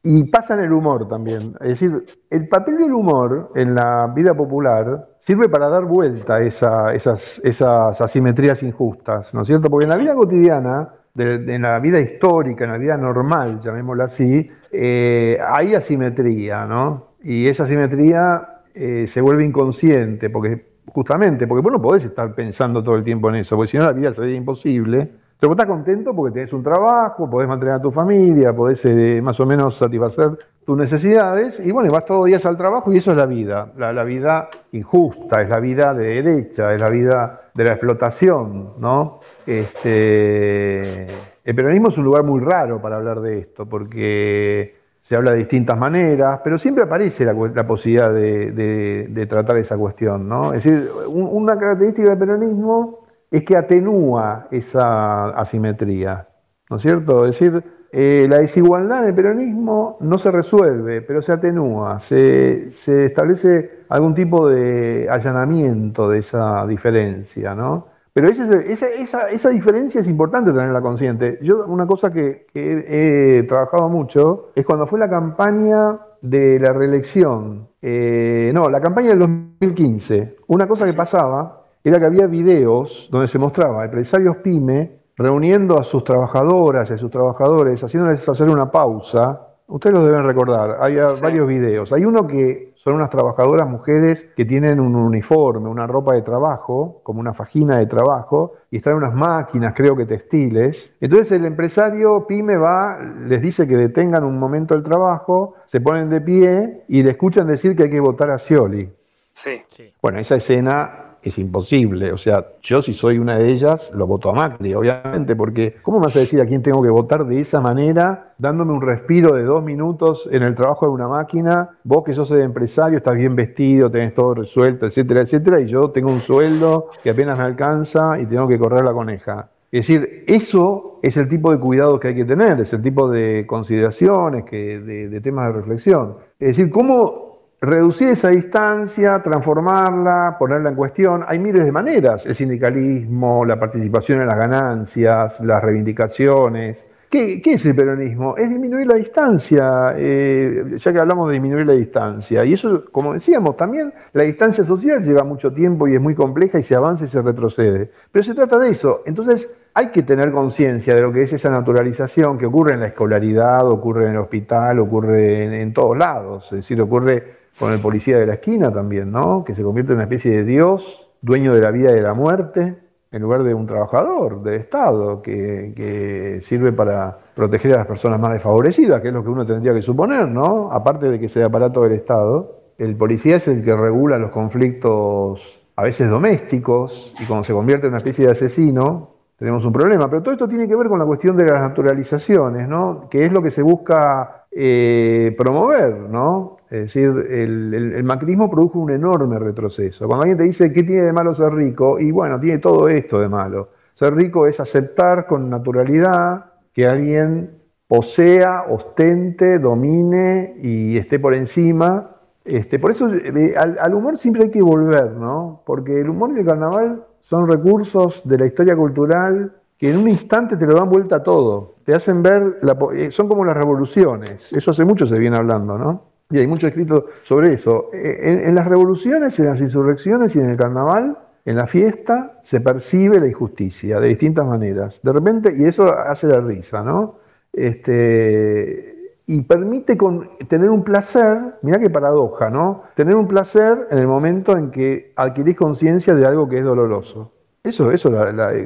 Y pasa en el humor también. Es decir, el papel del humor en la vida popular sirve para dar vuelta a esas, esas asimetrías injustas, ¿no es cierto? Porque en la vida cotidiana, en la vida histórica, en la vida normal, llamémosla así, eh, hay asimetría, ¿no? Y esa asimetría eh, se vuelve inconsciente, porque justamente, porque vos no podés estar pensando todo el tiempo en eso, porque si no la vida sería imposible. Pero vos estás contento porque tenés un trabajo, podés mantener a tu familia, podés eh, más o menos satisfacer tus necesidades y bueno, vas todos los días al trabajo y eso es la vida, la, vida injusta, es la vida de derecha, es la vida de la explotación, ¿no? Este, el peronismo es un lugar muy raro para hablar de esto porque se habla de distintas maneras, pero siempre aparece la, posibilidad de, tratar esa cuestión, ¿no? Es decir, una característica del peronismo es que atenúa esa asimetría, ¿no es cierto? Es decir, eh, la desigualdad en el peronismo no se resuelve, pero se atenúa, se, establece algún tipo de allanamiento de esa diferencia, ¿no? Pero esa, diferencia es importante tenerla consciente. Yo, una cosa que, he, trabajado mucho es cuando fue la campaña de la reelección, eh, no, la campaña del 2015, una cosa que pasaba era que había videos donde se mostraba empresarios pyme reuniendo a sus trabajadoras y a sus trabajadores, haciéndoles hacer una pausa. Ustedes lo deben recordar, hay varios videos. Hay uno que son unas trabajadoras mujeres que tienen un uniforme, una ropa de trabajo, como una fajina de trabajo, y están unas máquinas, creo que textiles. Entonces el empresario pyme va, les dice que detengan un momento el trabajo, se ponen de pie y le escuchan decir que hay que votar a Scioli. Sí. Bueno, esa escena es imposible. O sea, yo si soy una de ellas, lo voto a Macri, obviamente, porque ¿cómo me vas a decir a quién tengo que votar de esa manera, dándome un respiro de dos minutos en el trabajo de una máquina? Vos que sos el empresario, estás bien vestido, tenés todo resuelto, etcétera, etcétera, y yo tengo un sueldo que apenas me alcanza y tengo que correr la coneja. Es decir, eso es el tipo de cuidado que hay que tener, es el tipo de consideraciones, que, de, de temas de reflexión. Es decir, ¿cómo reducir esa distancia, transformarla, ponerla en cuestión. Hay miles de maneras, el sindicalismo, la participación en las ganancias, las reivindicaciones. ¿Qué, es el peronismo? Es disminuir la distancia, eh, ya que hablamos de disminuir la distancia. Y eso, como decíamos, también la distancia social lleva mucho tiempo y es muy compleja y se avanza y se retrocede. Pero se trata de eso. Entonces, hay que tener conciencia de lo que es esa naturalización que ocurre en la escolaridad, ocurre en el hospital, ocurre en, en todos lados. Es decir, ocurre con el policía de la esquina también, ¿no? Que se convierte en una especie de Dios, dueño de la vida y de la muerte, en lugar de un trabajador del Estado que, sirve para proteger a las personas más desfavorecidas, que es lo que uno tendría que suponer, ¿no? Aparte de que sea aparato del Estado, el policía es el que regula los conflictos a veces domésticos y cuando se convierte en una especie de asesino, tenemos un problema. Pero todo esto tiene que ver con la cuestión de las naturalizaciones, ¿no? Que es lo que se busca eh, promover, ¿no? Es decir, el, macrismo produjo un enorme retroceso. Cuando alguien te dice, ¿qué tiene de malo ser rico? Y bueno, tiene todo esto de malo. Ser rico es aceptar con naturalidad que alguien posea, ostente, domine y esté por encima. Este, por eso eh, al, humor siempre hay que volver, ¿no? Porque el humor y el carnaval son recursos de la historia cultural que en un instante te lo dan vuelta a todo. Te hacen ver, eh, son como las revoluciones. Eso hace mucho se viene hablando, ¿no? Y hay mucho escrito sobre eso. Eh, en, las revoluciones, en las insurrecciones y en el carnaval, en la fiesta, se percibe la injusticia de distintas maneras. De repente, y eso hace la risa, ¿no? Este, y permite con, tener un placer, mira qué paradoja, ¿no? Tener un placer en el momento en que adquirís conciencia de algo que es doloroso. Eso, eso,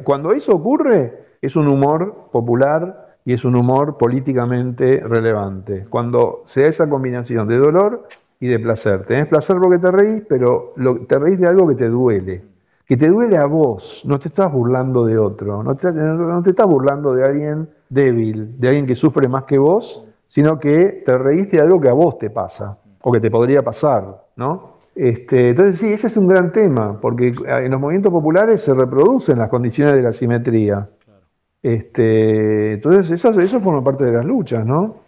cuando eso ocurre, es un humor popular y es un humor políticamente relevante. Cuando se da esa combinación de dolor y de placer. Tenés placer porque te reís, pero te reís de algo que te duele. Que te duele a vos, no te estás burlando de otro, no te, estás burlando de alguien débil, de alguien que sufre más que vos, sino que te reís de algo que a vos te pasa, o que te podría pasar, ¿no? Este, entonces sí, ese es un gran tema, porque en los movimientos populares se reproducen las condiciones de la simetría. Este, entonces, eso, eso forma parte de las luchas, ¿no?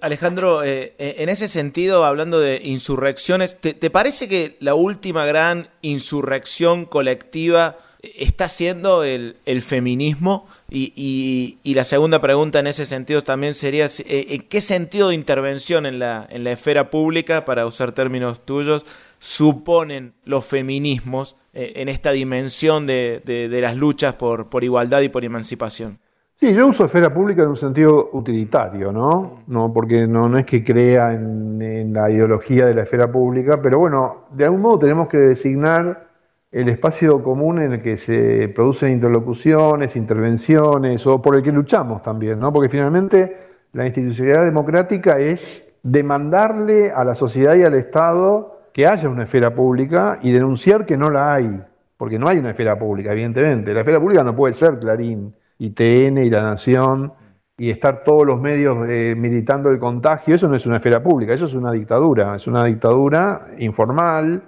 Alejandro, eh, en ese sentido, hablando de insurrecciones, ¿te, parece que la última gran insurrección colectiva está siendo el, feminismo? Y, la segunda pregunta en ese sentido también sería, eh, ¿en qué sentido de intervención en la, en la esfera pública, para usar términos tuyos, suponen los feminismos eh, en esta dimensión de, de, las luchas por, por igualdad y por emancipación. Sí, yo uso esfera pública en un sentido utilitario, ¿no? no porque no, no es que crea en, en, la ideología de la esfera pública, pero bueno, de algún modo tenemos que designar el espacio común en el que se producen interlocuciones, intervenciones, o por el que luchamos también, ¿no? Porque finalmente la institucionalidad democrática es demandarle a la sociedad y al Estado que haya una esfera pública y denunciar que no la hay, porque no hay una esfera pública, evidentemente. La esfera pública no puede ser Clarín y TN y La Nación y estar todos los medios eh, militando el contagio, eso no es una esfera pública, eso es una dictadura, es una dictadura informal,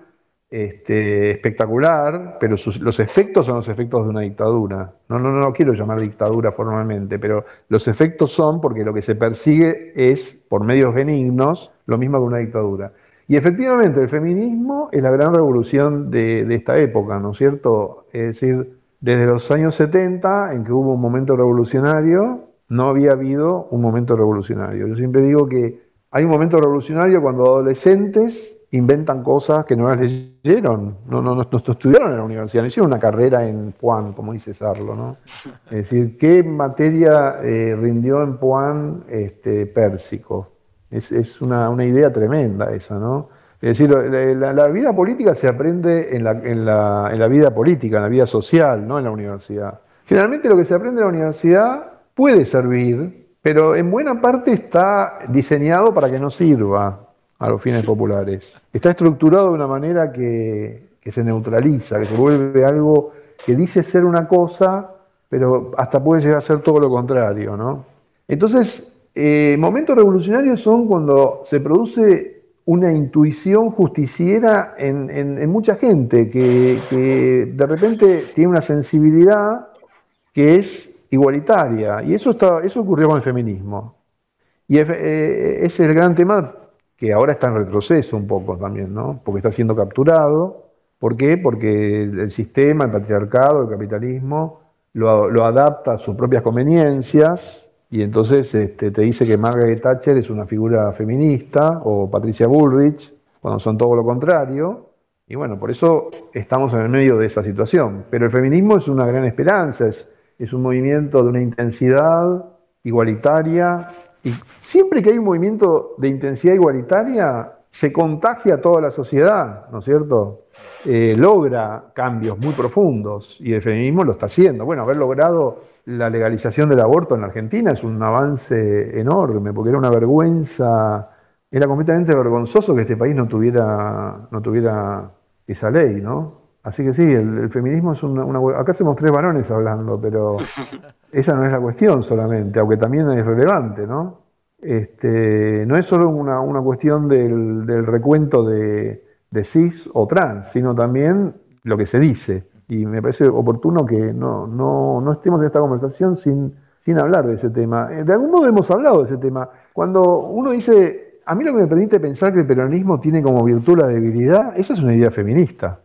este, espectacular, pero los efectos son los efectos de una dictadura. No, no, no quiero llamar dictadura formalmente, pero los efectos son porque lo que se persigue es, por medios benignos, lo mismo que una dictadura. Y efectivamente, el feminismo es la gran revolución de, esta época, ¿no es cierto? Es decir, desde los años 70, en que hubo un momento revolucionario, no había habido un momento revolucionario. Yo siempre digo que hay un momento revolucionario cuando adolescentes inventan cosas que no las leyeron, no, no, no, estudiaron en la universidad, no hicieron una carrera en Puan, como dice Sarlo, ¿no? Es decir, ¿qué materia eh, rindió en Puan este, Pérsico? Es, es una, una, idea tremenda esa, ¿no? Es decir, la, vida política se aprende en la, en, la, en la vida política, en la vida social, no en la universidad. Generalmente lo que se aprende en la universidad puede servir, pero en buena parte está diseñado para que no sirva a los fines populares. Está estructurado de una manera que, se neutraliza, que se vuelve algo que dice ser una cosa, pero hasta puede llegar a ser todo lo contrario, ¿no? Entonces, eh, momentos revolucionarios son cuando se produce una intuición justiciera en, mucha gente que, de repente tiene una sensibilidad que es igualitaria. Y eso, está, eso ocurrió con el feminismo. Y es, eh, es el gran tema que ahora está en retroceso un poco también, ¿no? Porque está siendo capturado. ¿Por qué? Porque el sistema, el patriarcado, el capitalismo, lo, adapta a sus propias conveniencias y entonces este, te dice que Margaret Thatcher es una figura feminista o Patricia Bullrich, cuando son todo lo contrario. Y bueno, por eso estamos en el medio de esa situación. Pero el feminismo es una gran esperanza, es, es un movimiento de una intensidad igualitaria, y siempre que hay un movimiento de intensidad igualitaria, se contagia a toda la sociedad, ¿no es cierto? Eh, logra cambios muy profundos y el feminismo lo está haciendo. Bueno, haber logrado la legalización del aborto en la Argentina es un avance enorme, porque era una vergüenza, era completamente vergonzoso que este país no tuviera, no tuviera esa ley, ¿no? Así que sí, el, feminismo es una, una, Acá hacemos tres varones hablando, pero esa no es la cuestión solamente, aunque también es relevante, ¿no? Este, no es solo una, cuestión del, recuento de, cis o trans, sino también lo que se dice. Y me parece oportuno que no, no, estemos en esta conversación sin, sin hablar de ese tema. Eh, de algún modo hemos hablado de ese tema. Cuando uno dice, a mí lo que me permite pensar que el peronismo tiene como virtud la debilidad, eso es una idea feminista.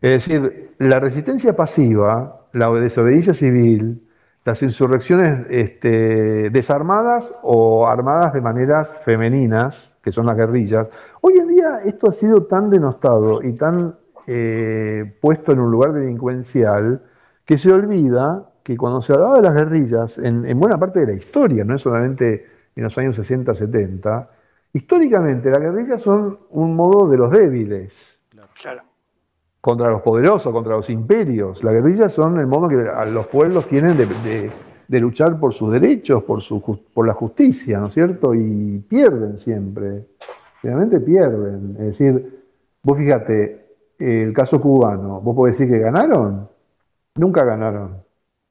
Es decir, la resistencia pasiva, la desobediencia civil, las insurrecciones este, desarmadas o armadas de maneras femeninas, que son las guerrillas. Hoy en día esto ha sido tan denostado y tan eh, puesto en un lugar delincuencial que se olvida que cuando se hablaba de las guerrillas, en, buena parte de la historia, no es solamente en los años 60, 70, históricamente las guerrillas son un modo de los débiles. Claro contra los poderosos, contra los imperios. La guerrilla son el modo que los pueblos tienen de, luchar por sus derechos, por, su, por la justicia, ¿no es cierto? Y pierden siempre, realmente pierden. Es decir, vos fíjate, el caso cubano, ¿vos podés decir que ganaron? Nunca ganaron.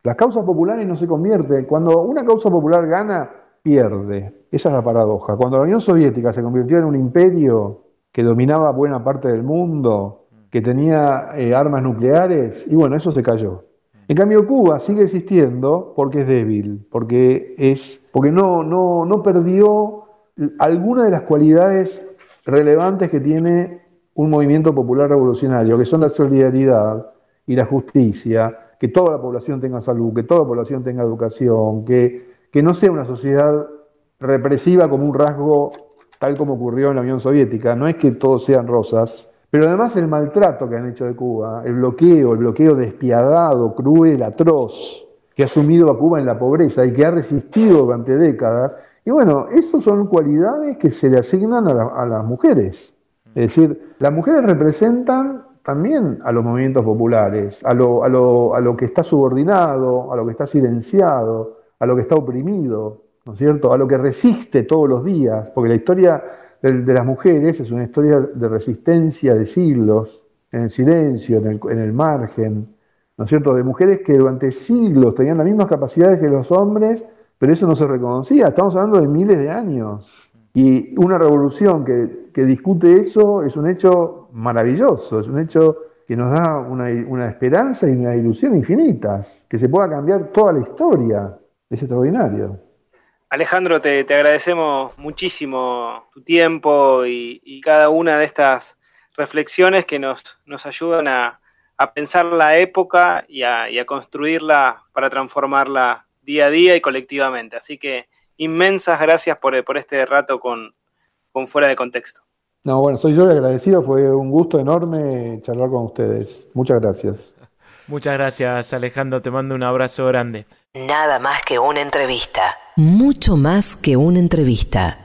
Las causas populares no se convierten. Cuando una causa popular gana, pierde. Esa es la paradoja. Cuando la Unión Soviética se convirtió en un imperio que dominaba buena parte del mundo, que tenía eh, armas nucleares, y bueno, eso se cayó. En cambio, Cuba sigue existiendo porque es débil, porque, es, porque no, no, no perdió alguna de las cualidades relevantes que tiene un movimiento popular revolucionario, que son la solidaridad y la justicia, que toda la población tenga salud, que toda la población tenga educación, que, que no sea una sociedad represiva como un rasgo tal como ocurrió en la Unión Soviética. No es que todos sean rosas, Pero además el maltrato que han hecho de Cuba, el bloqueo, el bloqueo despiadado, cruel, atroz, que ha sumido a Cuba en la pobreza y que ha resistido durante décadas. Y bueno, esas son cualidades que se le asignan a, las mujeres. Es decir, las mujeres representan también a los movimientos populares, a lo, que está subordinado, a lo que está silenciado, a lo que está oprimido, ¿no es cierto? A lo que resiste todos los días, porque la historia de, las mujeres es una historia de resistencia de siglos, en el silencio, en el, en el margen, ¿no es cierto? De mujeres que durante siglos tenían las mismas capacidades que los hombres, pero eso no se reconocía. Estamos hablando de miles de años. Y una revolución que, discute eso es un hecho maravilloso, es un hecho que nos da una, esperanza y una ilusión infinitas, que se pueda cambiar toda la historia. Es extraordinario. Alejandro, te, agradecemos muchísimo tu tiempo y, cada una de estas reflexiones que nos ayudan a, pensar la época y a, construirla para transformarla día a día y colectivamente. Así que inmensas gracias por, este rato con, con Fuera de Contexto. No, bueno, soy yo el agradecido, fue un gusto enorme charlar con ustedes. Muchas gracias. Muchas gracias, Alejandro, te mando un abrazo grande. Nada más que una entrevista. Mucho más que una entrevista.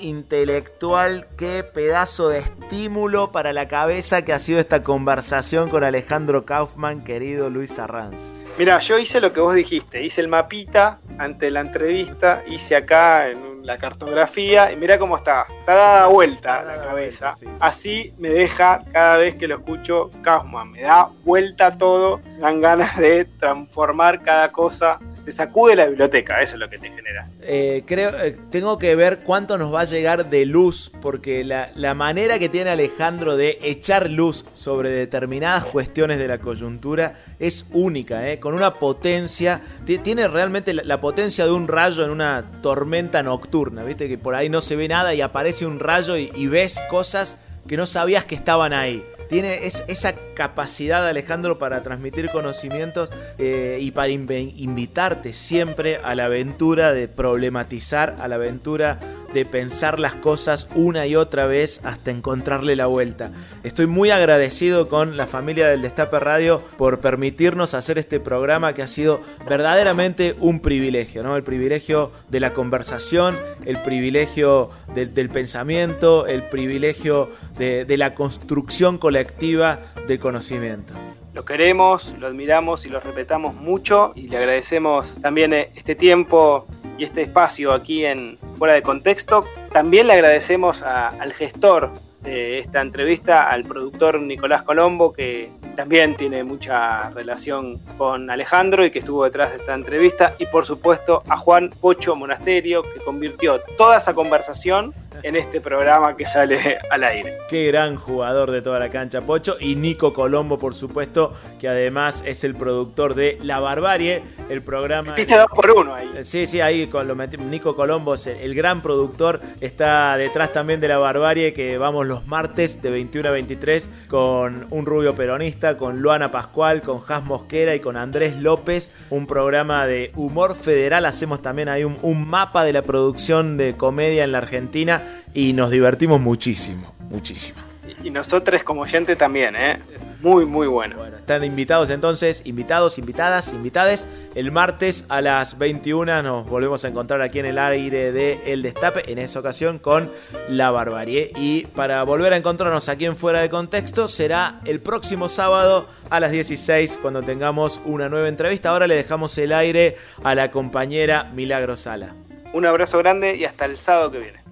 Intelectual, qué pedazo de estímulo para la cabeza que ha sido esta conversación con Alejandro Kaufman, querido Luis Arranz. Mira, yo hice lo que vos dijiste, hice el mapita ante la entrevista, hice acá en la cartografía y mira cómo está, está dada vuelta la cabeza. Así me deja cada vez que lo escucho Kaufman, me da vuelta todo, me dan ganas de transformar cada cosa te sacude la biblioteca, eso es lo que te genera. Eh, creo, eh, tengo que ver cuánto nos va a llegar de luz, porque la, la, manera que tiene Alejandro de echar luz sobre determinadas cuestiones de la coyuntura es única, eh, con una potencia, tiene realmente la, potencia de un rayo en una tormenta nocturna, viste que por ahí no se ve nada y aparece un rayo y ves cosas que no sabías que estaban ahí tiene esa capacidad, Alejandro, para transmitir conocimientos eh, y para invitarte siempre a la aventura de problematizar, a la aventura de pensar las cosas una y otra vez hasta encontrarle la vuelta. Estoy muy agradecido con la familia del Destape Radio por permitirnos hacer este programa que ha sido verdaderamente un privilegio, ¿no? El privilegio de la conversación, el privilegio del pensamiento, el privilegio de, de la construcción colectiva de conocimiento. Lo queremos, lo admiramos y lo respetamos mucho y le agradecemos también eh, este tiempo y este espacio aquí en Fuera de Contexto. También le agradecemos al gestor de esta entrevista, al productor Nicolás Colombo, que también tiene mucha relación con Alejandro y que estuvo detrás de esta entrevista, y por supuesto a Juan Pocho Monasterio, que convirtió toda esa conversación en este programa que sale al aire. Qué gran jugador de toda la cancha, Pocho. Y Nico Colombo, por supuesto, que además es el productor de La Barbarie, el programa. Viste dos por uno ahí. Sí, sí, ahí con lo Nico Colombo es el, gran productor. Está detrás también de La Barbarie, que vamos los martes de 21 a 23 con un rubio peronista, con Luana Pascual, con Jas Mosquera y con Andrés López. Un programa de humor federal. Hacemos también ahí un, un mapa de la producción de comedia en la Argentina y nos divertimos muchísimo, muchísimo. Y nosotros como oyente también, ¿eh? Muy, muy bueno. Bueno, están invitados entonces, invitados, invitadas, invitades. El martes a las 21 nos volvemos a encontrar aquí en el aire de El Destape, en esa ocasión con La Barbarie. Y para volver a encontrarnos aquí en Fuera de Contexto será el próximo sábado a las 16 cuando tengamos una nueva entrevista. Ahora le dejamos el aire a la compañera Milagro Sala. Un abrazo grande y hasta el sábado que viene.